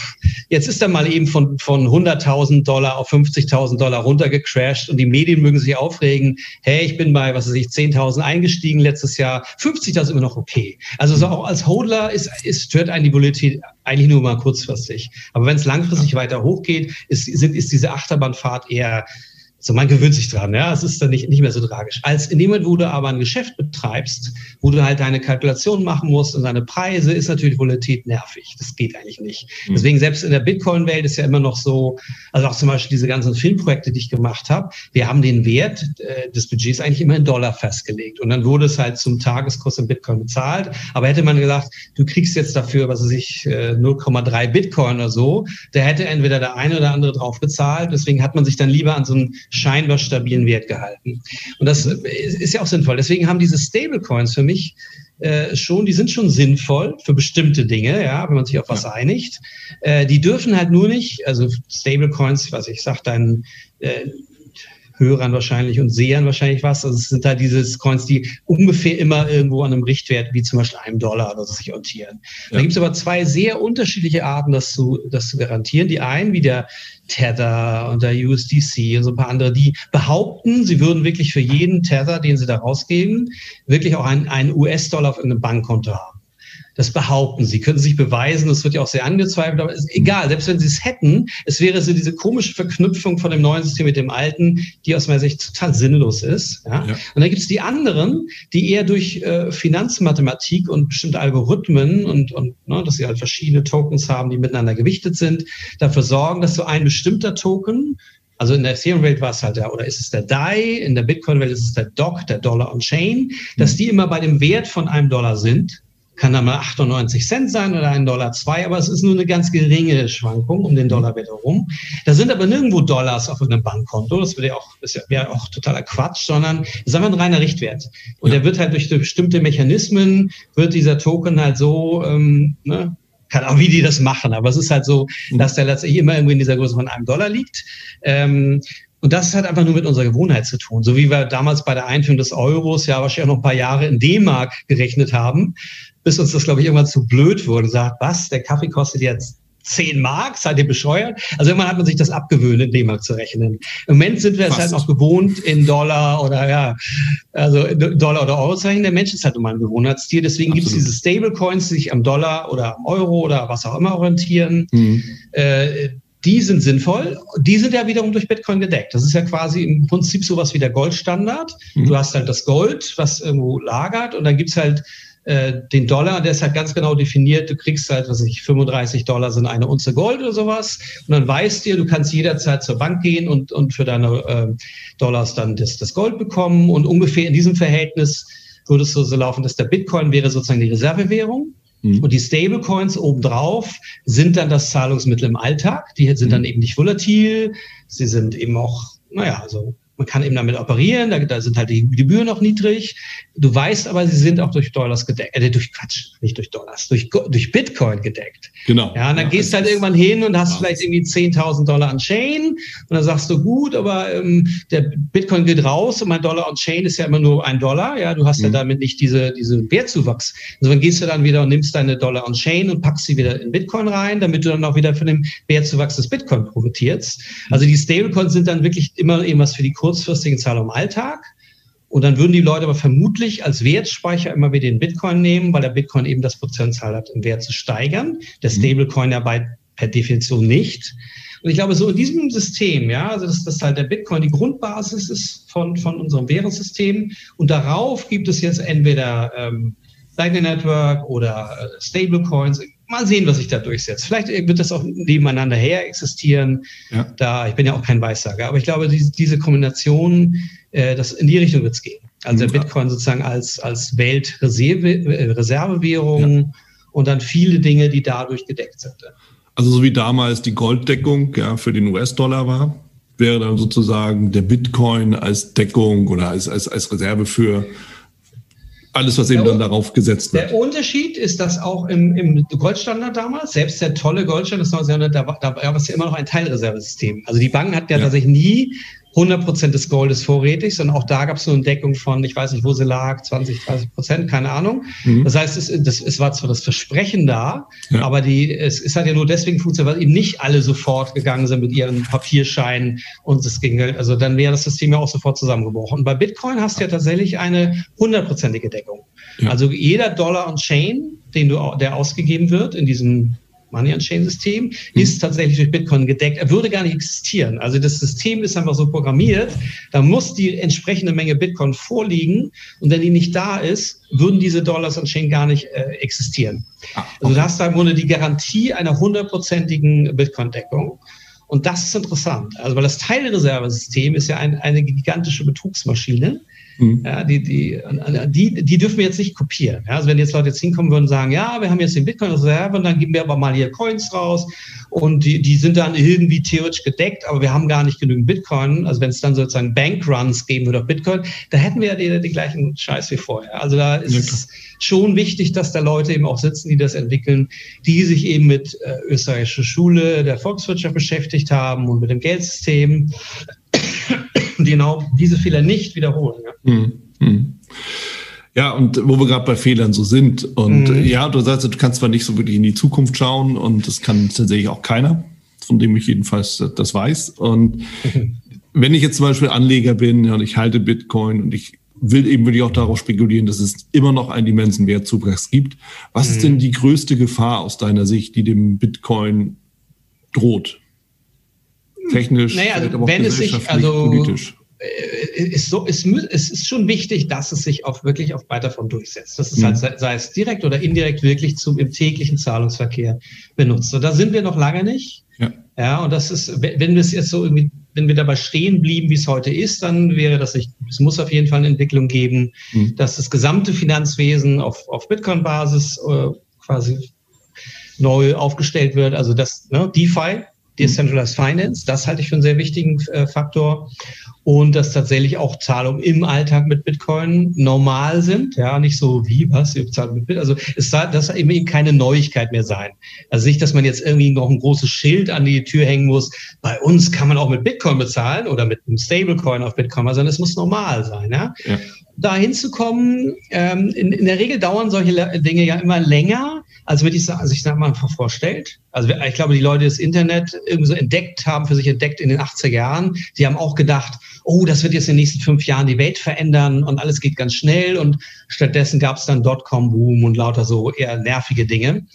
jetzt ist er mal eben von, von 100.000 Dollar auf 50.000 Dollar runtergecrashed und die Medien mögen sich aufregen. Hey, ich bin bei, was weiß ich, 10.000 eingestiegen letztes Jahr. 50, das ist immer noch okay. Also so auch als Hodler ist, ist, stört einen die Volatilität eigentlich nur mal kurzfristig. Aber wenn es langfristig weiter hochgeht, ist, sind, ist diese Achterbahnfahrt eher so, man gewöhnt sich dran, ja, es ist dann nicht, nicht mehr so tragisch. Als in dem Moment, wo du aber ein Geschäft betreibst, wo du halt deine Kalkulation machen musst und deine Preise, ist natürlich Volatilität nervig. Das geht eigentlich nicht. Mhm. Deswegen selbst in der Bitcoin-Welt ist ja immer noch so, also auch zum Beispiel diese ganzen Filmprojekte, die ich gemacht habe, wir haben den Wert äh, des Budgets eigentlich immer in Dollar festgelegt. Und dann wurde es halt zum Tageskurs in Bitcoin bezahlt. Aber hätte man gesagt, du kriegst jetzt dafür, was weiß ich, äh, 0,3 Bitcoin oder so, da hätte entweder der eine oder andere drauf bezahlt. Deswegen hat man sich dann lieber an so einen scheinbar stabilen Wert gehalten. Und das ist ja auch sinnvoll. Deswegen haben diese Stablecoins für mich äh, schon, die sind schon sinnvoll für bestimmte Dinge, ja, wenn man sich auf was einigt. Äh, die dürfen halt nur nicht, also Stablecoins, was ich sag, dein äh, Hörern wahrscheinlich und Sehern wahrscheinlich was. Also es sind da diese Coins, die ungefähr immer irgendwo an einem Richtwert wie zum Beispiel einem Dollar oder so sich orientieren. Ja. Da gibt es aber zwei sehr unterschiedliche Arten, das zu, das zu garantieren. Die einen, wie der Tether und der USDC und so ein paar andere, die behaupten, sie würden wirklich für jeden Tether, den sie da rausgeben, wirklich auch einen, einen US-Dollar auf irgendeinem Bankkonto haben. Das behaupten sie, können sich beweisen, das wird ja auch sehr angezweifelt, aber ist egal, selbst wenn sie es hätten, es wäre so diese komische Verknüpfung von dem neuen System mit dem alten, die aus meiner Sicht total sinnlos ist. Ja? ja. Und dann gibt es die anderen, die eher durch äh, Finanzmathematik und bestimmte Algorithmen und, und ne, dass sie halt verschiedene Tokens haben, die miteinander gewichtet sind, dafür sorgen, dass so ein bestimmter Token also in der Ethereum-Welt war es halt der, oder ist es der DAI, in der Bitcoin-Welt ist es der DOC, der Dollar on Chain, dass mhm. die immer bei dem Wert von einem Dollar sind kann da mal 98 Cent sein oder ein Dollar zwei, aber es ist nur eine ganz geringe Schwankung um den Dollar wieder rum. Da sind aber nirgendwo Dollars auf irgendeinem Bankkonto. Das wäre ja auch, das wäre auch totaler Quatsch, sondern es ist einfach ein reiner Richtwert. Und ja. der wird halt durch bestimmte Mechanismen, wird dieser Token halt so, ähm, ne, kann auch wie die das machen, aber es ist halt so, mhm. dass der letztlich immer irgendwie in dieser Größe von einem Dollar liegt. Ähm, und das hat einfach nur mit unserer Gewohnheit zu tun. So wie wir damals bei der Einführung des Euros ja wahrscheinlich auch noch ein paar Jahre in D-Mark gerechnet haben, bis uns das, glaube ich, irgendwann zu blöd wurde. Sagt, was, der Kaffee kostet jetzt 10 Mark, seid ihr bescheuert? Also irgendwann hat man sich das abgewöhnt, in D-Mark zu rechnen. Im Moment sind wir es halt noch gewohnt, in Dollar oder ja, also Dollar oder Euro zu rechnen. Der Mensch ist halt immer ein Gewohnheitstier. Deswegen gibt es diese Stablecoins, die sich am Dollar oder am Euro oder was auch immer orientieren. Mhm. Äh, die sind sinnvoll. Die sind ja wiederum durch Bitcoin gedeckt. Das ist ja quasi im Prinzip sowas wie der Goldstandard. Mhm. Du hast halt das Gold, was irgendwo lagert und dann gibt's halt äh, den Dollar, der ist halt ganz genau definiert. Du kriegst halt, was ich, 35 Dollar sind eine Unze Gold oder sowas. Und dann weißt du, du kannst jederzeit zur Bank gehen und, und für deine äh, Dollars dann das, das Gold bekommen. Und ungefähr in diesem Verhältnis würde es so, so laufen, dass der Bitcoin wäre sozusagen die Reservewährung. Mhm. Und die Stablecoins obendrauf sind dann das Zahlungsmittel im Alltag. Die sind dann mhm. eben nicht volatil. Sie sind eben auch, naja, also man kann eben damit operieren, da, da sind halt die Gebühren noch niedrig. Du weißt aber, sie sind auch durch Dollars gedeckt, äh, durch Quatsch, nicht durch Dollars, durch, durch Bitcoin gedeckt. Genau. Ja, und dann ja, gehst du halt irgendwann hin und hast vielleicht irgendwie 10.000 Dollar an Chain und dann sagst du, gut, aber ähm, der Bitcoin geht raus und mein Dollar on Chain ist ja immer nur ein Dollar. Ja, du hast mhm. ja damit nicht diese, diese Wertzuwachs. Also dann gehst du dann wieder und nimmst deine Dollar on Chain und packst sie wieder in Bitcoin rein, damit du dann auch wieder von dem Wertzuwachs des Bitcoin profitierst. Also die Stablecoins sind dann wirklich immer irgendwas für die kurzfristigen Zahlungen im Alltag. Und dann würden die Leute aber vermutlich als Wertspeicher immer wieder den Bitcoin nehmen, weil der Bitcoin eben das Potenzial hat, im Wert zu steigern. Der mhm. Stablecoin ja bei, per Definition nicht. Und ich glaube, so in diesem System, ja, also dass das halt der Bitcoin die Grundbasis ist von, von unserem Währungssystem. Und darauf gibt es jetzt entweder ähm, Lightning Network oder äh, Stablecoins, mal sehen, was sich da durchsetzt. Vielleicht wird das auch nebeneinander her existieren. Ja. Da, ich bin ja auch kein Weissager, aber ich glaube, diese, diese Kombination, äh, das in die Richtung wird es gehen. Also der Bitcoin sozusagen als, als Weltreservewährung ja. und dann viele Dinge, die dadurch gedeckt sind. Also so wie damals die Golddeckung ja, für den US-Dollar war, wäre dann sozusagen der Bitcoin als Deckung oder als, als, als Reserve für alles, was eben der, dann darauf gesetzt wird. Der Unterschied ist, dass auch im, im Goldstandard damals, selbst der tolle Goldstandard des 19. Jahrhunderts, da, da war es ja immer noch ein Teilreservesystem. Also die Banken hatten ja, ja. tatsächlich nie 100 Prozent des Goldes vorrätig, sondern auch da gab es so eine Deckung von, ich weiß nicht, wo sie lag, 20, 30 Prozent, keine Ahnung. Mhm. Das heißt, es, das, es war zwar das Versprechen da, ja. aber die, es, es hat ja nur deswegen funktioniert, weil eben nicht alle sofort gegangen sind mit ihren Papierscheinen und es ging, also dann wäre das System ja auch sofort zusammengebrochen. Und bei Bitcoin hast du ja tatsächlich eine hundertprozentige Deckung. Ja. Also jeder Dollar on Chain, den du, der ausgegeben wird in diesem Money-on-Chain-System, mhm. ist tatsächlich durch Bitcoin gedeckt. Er würde gar nicht existieren. Also das System ist einfach so programmiert, da muss die entsprechende Menge Bitcoin vorliegen und wenn die nicht da ist, würden diese Dollars on-Chain gar nicht äh, existieren. Ah, okay. Also du hast da im Grunde die Garantie einer hundertprozentigen Bitcoin-Deckung. Und das ist interessant. Also, weil das Teilreservesystem ist ja ein, eine gigantische Betrugsmaschine. Mhm. Ja, die, die, die, die dürfen wir jetzt nicht kopieren. Ja, also wenn jetzt Leute jetzt hinkommen würden und sagen, ja, wir haben jetzt den Bitcoin-Reserve und dann geben wir aber mal hier Coins raus und die, die sind dann irgendwie theoretisch gedeckt, aber wir haben gar nicht genügend Bitcoin. Also wenn es dann sozusagen Bankruns geben würde auf Bitcoin, da hätten wir ja den, den gleichen Scheiß wie vorher. Also da ist ja, es schon wichtig, dass da Leute eben auch sitzen, die das entwickeln, die sich eben mit äh, österreichischer Schule der Volkswirtschaft beschäftigt haben und mit dem Geldsystem genau diese Fehler nicht wiederholen. Ja, mhm. mhm. ja und wo wir gerade bei Fehlern so sind. Und mhm. ja, du sagst, du kannst zwar nicht so wirklich in die Zukunft schauen und das kann tatsächlich auch keiner, von dem ich jedenfalls das weiß. Und wenn ich jetzt zum Beispiel Anleger bin und ich halte Bitcoin und ich will eben wirklich auch darauf spekulieren, dass es immer noch einen immensen Wertzuwachs gibt. Was mhm. ist denn die größte Gefahr aus deiner Sicht, die dem Bitcoin droht? Technisch, naja, also, wenn es sich, also, politisch. Äh, ist so, ist, es ist schon wichtig, dass es sich auch wirklich auf weiter von durchsetzt. Das ist halt, mhm. sei es direkt oder indirekt wirklich zum, im täglichen Zahlungsverkehr benutzt. Und da sind wir noch lange nicht. Ja. ja, und das ist, wenn wir es jetzt so irgendwie, wenn wir dabei stehen blieben, wie es heute ist, dann wäre das nicht, es muss auf jeden Fall eine Entwicklung geben, mhm. dass das gesamte Finanzwesen auf, auf Bitcoin-Basis äh, quasi neu aufgestellt wird. Also das, ne, DeFi, Decentralized Finance, das halte ich für einen sehr wichtigen äh, Faktor. Und dass tatsächlich auch Zahlungen im Alltag mit Bitcoin normal sind. Ja, nicht so wie, was, ihr bezahlt mit Bitcoin. Also es soll das eben keine Neuigkeit mehr sein. Also nicht, dass man jetzt irgendwie noch ein großes Schild an die Tür hängen muss. Bei uns kann man auch mit Bitcoin bezahlen oder mit einem Stablecoin auf Bitcoin, sondern es muss normal sein. Ja? ja. Da hinzukommen, ähm, in, in der Regel dauern solche Dinge ja immer länger als wenn ich also ich sag mal vorstellt. Also ich glaube, die Leute das Internet irgendwie so entdeckt haben, für sich entdeckt in den 80er Jahren. Die haben auch gedacht, oh, das wird jetzt in den nächsten fünf Jahren die Welt verändern und alles geht ganz schnell. Und stattdessen gab es dann Dotcom-Boom und lauter so eher nervige Dinge.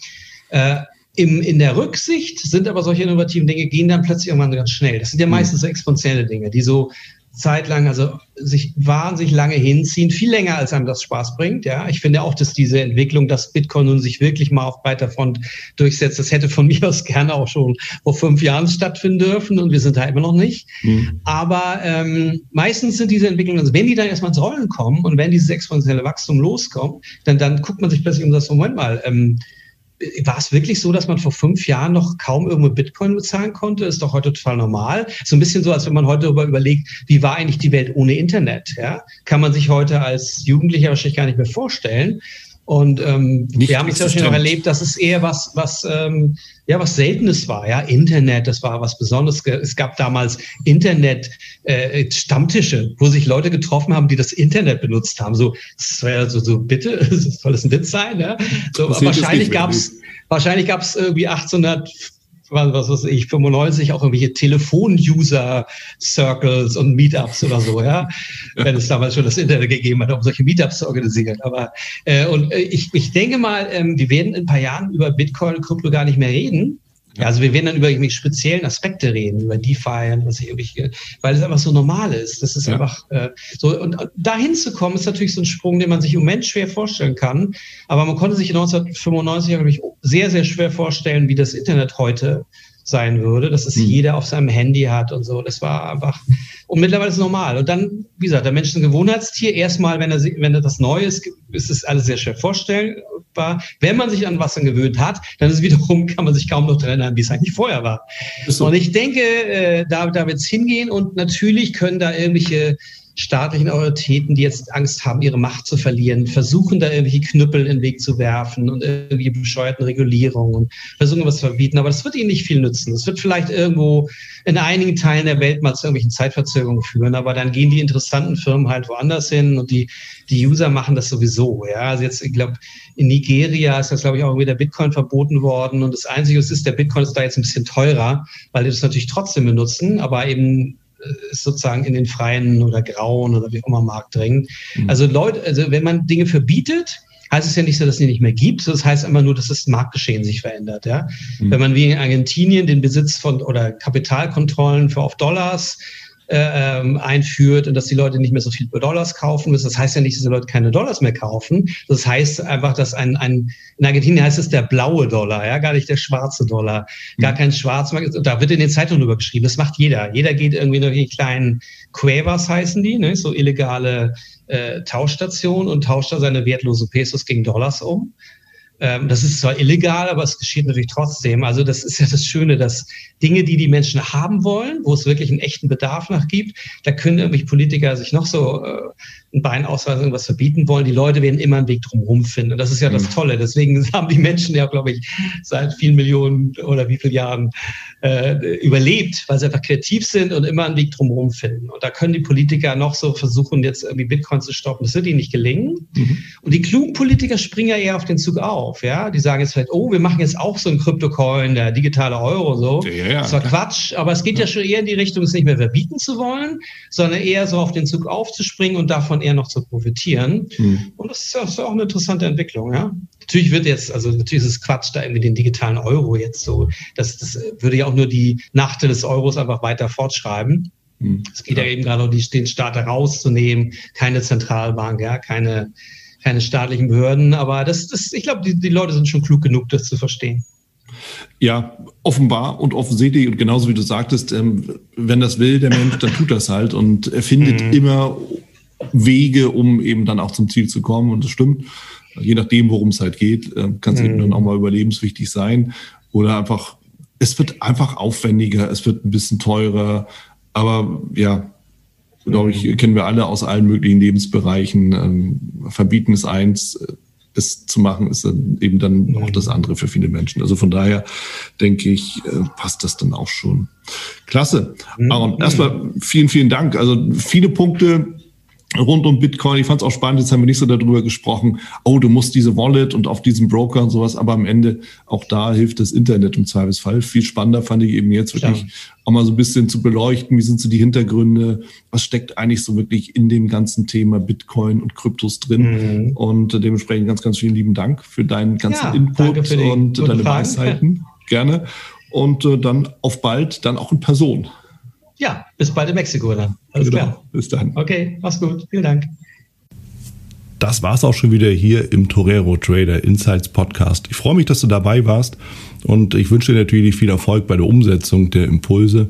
Äh, im, in der Rücksicht sind aber solche innovativen Dinge, gehen dann plötzlich irgendwann ganz schnell. Das sind ja meistens so exponentielle Dinge, die so Zeit lang, also sich wahnsinnig lange hinziehen, viel länger als einem das Spaß bringt. Ja, ich finde auch, dass diese Entwicklung, dass Bitcoin nun sich wirklich mal auf breiter Front durchsetzt, das hätte von mir aus gerne auch schon vor fünf Jahren stattfinden dürfen und wir sind da immer noch nicht. Mhm. Aber ähm, meistens sind diese Entwicklungen, also wenn die dann erstmal ins Rollen kommen und wenn dieses exponentielle Wachstum loskommt, dann, dann guckt man sich plötzlich um das Moment mal. Ähm, war es wirklich so, dass man vor fünf Jahren noch kaum irgendwo Bitcoin bezahlen konnte? Ist doch heute total normal. So ein bisschen so, als wenn man heute darüber überlegt, wie war eigentlich die Welt ohne Internet? Ja? Kann man sich heute als Jugendlicher wahrscheinlich gar nicht mehr vorstellen. Und ähm, wir haben es ja schon noch erlebt, dass es eher was, was, ähm, ja, was Seltenes war. Ja, Internet, das war was Besonderes. Es gab damals Internet-Stammtische, äh, wo sich Leute getroffen haben, die das Internet benutzt haben. So, das war ja so, so bitte, soll das ein Witz sein? Ja? So, wahrscheinlich gab es wahrscheinlich gab es irgendwie 1800 was weiß ich, 95 auch irgendwelche Telefon-User-Circles und Meetups oder so, ja. Wenn es damals schon das Internet gegeben hat, um solche Meetups zu organisieren. Aber äh, und äh, ich, ich denke mal, ähm, wir werden in ein paar Jahren über Bitcoin und Krypto gar nicht mehr reden. Ja, also wir werden dann über irgendwelche speziellen Aspekte reden, über DeFi und was ich irgendwie, weil es einfach so normal ist. Das ist ja. einfach äh, so. Und dahin zu kommen, ist natürlich so ein Sprung, den man sich im Moment schwer vorstellen kann. Aber man konnte sich 1995 natürlich sehr, sehr schwer vorstellen, wie das Internet heute sein würde, dass es hm. jeder auf seinem Handy hat und so. Das war einfach, und mittlerweile ist es normal. Und dann, wie gesagt, der Mensch ist ein Gewohnheitstier. Erstmal, wenn er, wenn er das Neues, ist ist es alles sehr schwer vorstellbar. Wenn man sich an was dann gewöhnt hat, dann ist wiederum, kann man sich kaum noch daran erinnern, wie es eigentlich vorher war. So. Und ich denke, äh, da, da wird es hingehen und natürlich können da irgendwelche staatlichen Autoritäten, die jetzt Angst haben, ihre Macht zu verlieren, versuchen da irgendwelche Knüppel in den Weg zu werfen und irgendwie bescheuerten Regulierungen versuchen was zu verbieten. Aber das wird ihnen nicht viel nützen. Das wird vielleicht irgendwo in einigen Teilen der Welt mal zu irgendwelchen Zeitverzögerungen führen, aber dann gehen die interessanten Firmen halt woanders hin und die, die User machen das sowieso. Ja, also jetzt, ich glaube, in Nigeria ist das, glaube ich, auch irgendwie der Bitcoin verboten worden und das Einzige ist, der Bitcoin ist da jetzt ein bisschen teurer, weil die das natürlich trotzdem benutzen, aber eben sozusagen in den freien oder grauen oder wie auch immer Markt drängen. Mhm. Also Leute, also wenn man Dinge verbietet, heißt es ja nicht so, dass es die nicht mehr gibt. Das heißt immer nur, dass das Marktgeschehen sich verändert. Ja? Mhm. Wenn man wie in Argentinien den Besitz von oder Kapitalkontrollen für auf Dollars äh, ähm, einführt und dass die Leute nicht mehr so viel Dollars kaufen müssen. Das heißt ja nicht, dass die Leute keine Dollars mehr kaufen. Das heißt einfach, dass ein, ein in Argentinien heißt es der blaue Dollar, ja, gar nicht der schwarze Dollar, gar mhm. kein Schwarzmarkt. Da wird in den Zeitungen drüber geschrieben. Das macht jeder. Jeder geht irgendwie durch die kleinen Cuevas heißen die, ne, so illegale äh, Tauschstationen und tauscht da seine wertlose Pesos gegen Dollars um. Ähm, das ist zwar illegal, aber es geschieht natürlich trotzdem. Also das ist ja das Schöne, dass Dinge, die die Menschen haben wollen, wo es wirklich einen echten Bedarf nach gibt, da können irgendwelche Politiker sich noch so äh, ein Bein ausweisen, irgendwas verbieten wollen. Die Leute werden immer einen Weg drumherum finden. Und das ist ja das mhm. Tolle. Deswegen haben die Menschen ja, glaube ich, seit vielen Millionen oder wie vielen Jahren äh, überlebt, weil sie einfach kreativ sind und immer einen Weg drumherum finden. Und da können die Politiker noch so versuchen, jetzt irgendwie Bitcoin zu stoppen. Das wird ihnen nicht gelingen. Mhm. Und die klugen Politiker springen ja eher auf den Zug auf. Ja, die sagen jetzt vielleicht, oh, wir machen jetzt auch so einen Kryptocoin, der digitale Euro, so. Ja, ja, das war klar. Quatsch, aber es geht ja. ja schon eher in die Richtung, es nicht mehr verbieten zu wollen, sondern eher so auf den Zug aufzuspringen und davon eher noch zu profitieren. Mhm. Und das ist ja auch eine interessante Entwicklung, ja. Natürlich wird jetzt, also natürlich ist es Quatsch, da irgendwie den digitalen Euro jetzt so, das, das würde ja auch nur die Nachteile des Euros einfach weiter fortschreiben. Hm. Es geht ja. ja eben gerade um den Staat rauszunehmen, keine Zentralbank, ja, keine, keine staatlichen Behörden. Aber das, das ich glaube, die, die Leute sind schon klug genug, das zu verstehen. Ja, offenbar und offensichtlich und genauso wie du sagtest, ähm, wenn das will der Mensch, dann tut das halt und er findet mhm. immer Wege, um eben dann auch zum Ziel zu kommen und das stimmt. Je nachdem, worum es halt geht, äh, kann es mhm. eben dann auch mal überlebenswichtig sein oder einfach, es wird einfach aufwendiger, es wird ein bisschen teurer, aber ja, glaube ich, mhm. kennen wir alle aus allen möglichen Lebensbereichen. Ähm, verbieten ist eins, es zu machen, ist dann eben dann auch das andere für viele Menschen. Also von daher denke ich, äh, passt das dann auch schon. Klasse. Mhm. Aaron, erstmal vielen, vielen Dank. Also viele Punkte, rund um Bitcoin. Ich fand es auch spannend, jetzt haben wir nicht so darüber gesprochen, oh, du musst diese Wallet und auf diesem Broker und sowas, aber am Ende auch da hilft das Internet im Zweifelsfall. Viel spannender fand ich eben jetzt wirklich ja. auch mal so ein bisschen zu beleuchten, wie sind so die Hintergründe, was steckt eigentlich so wirklich in dem ganzen Thema Bitcoin und Kryptos drin. Mhm. Und dementsprechend ganz, ganz vielen lieben Dank für deinen ganzen ja, Input und deine Fragen. Weisheiten. Gerne. Und äh, dann auf bald, dann auch in Person. Ja, bis bald in Mexiko dann. Alles genau. klar. Bis dann. Okay, mach's gut. Vielen Dank. Das war's auch schon wieder hier im Torero Trader Insights Podcast. Ich freue mich, dass du dabei warst und ich wünsche dir natürlich viel Erfolg bei der Umsetzung der Impulse,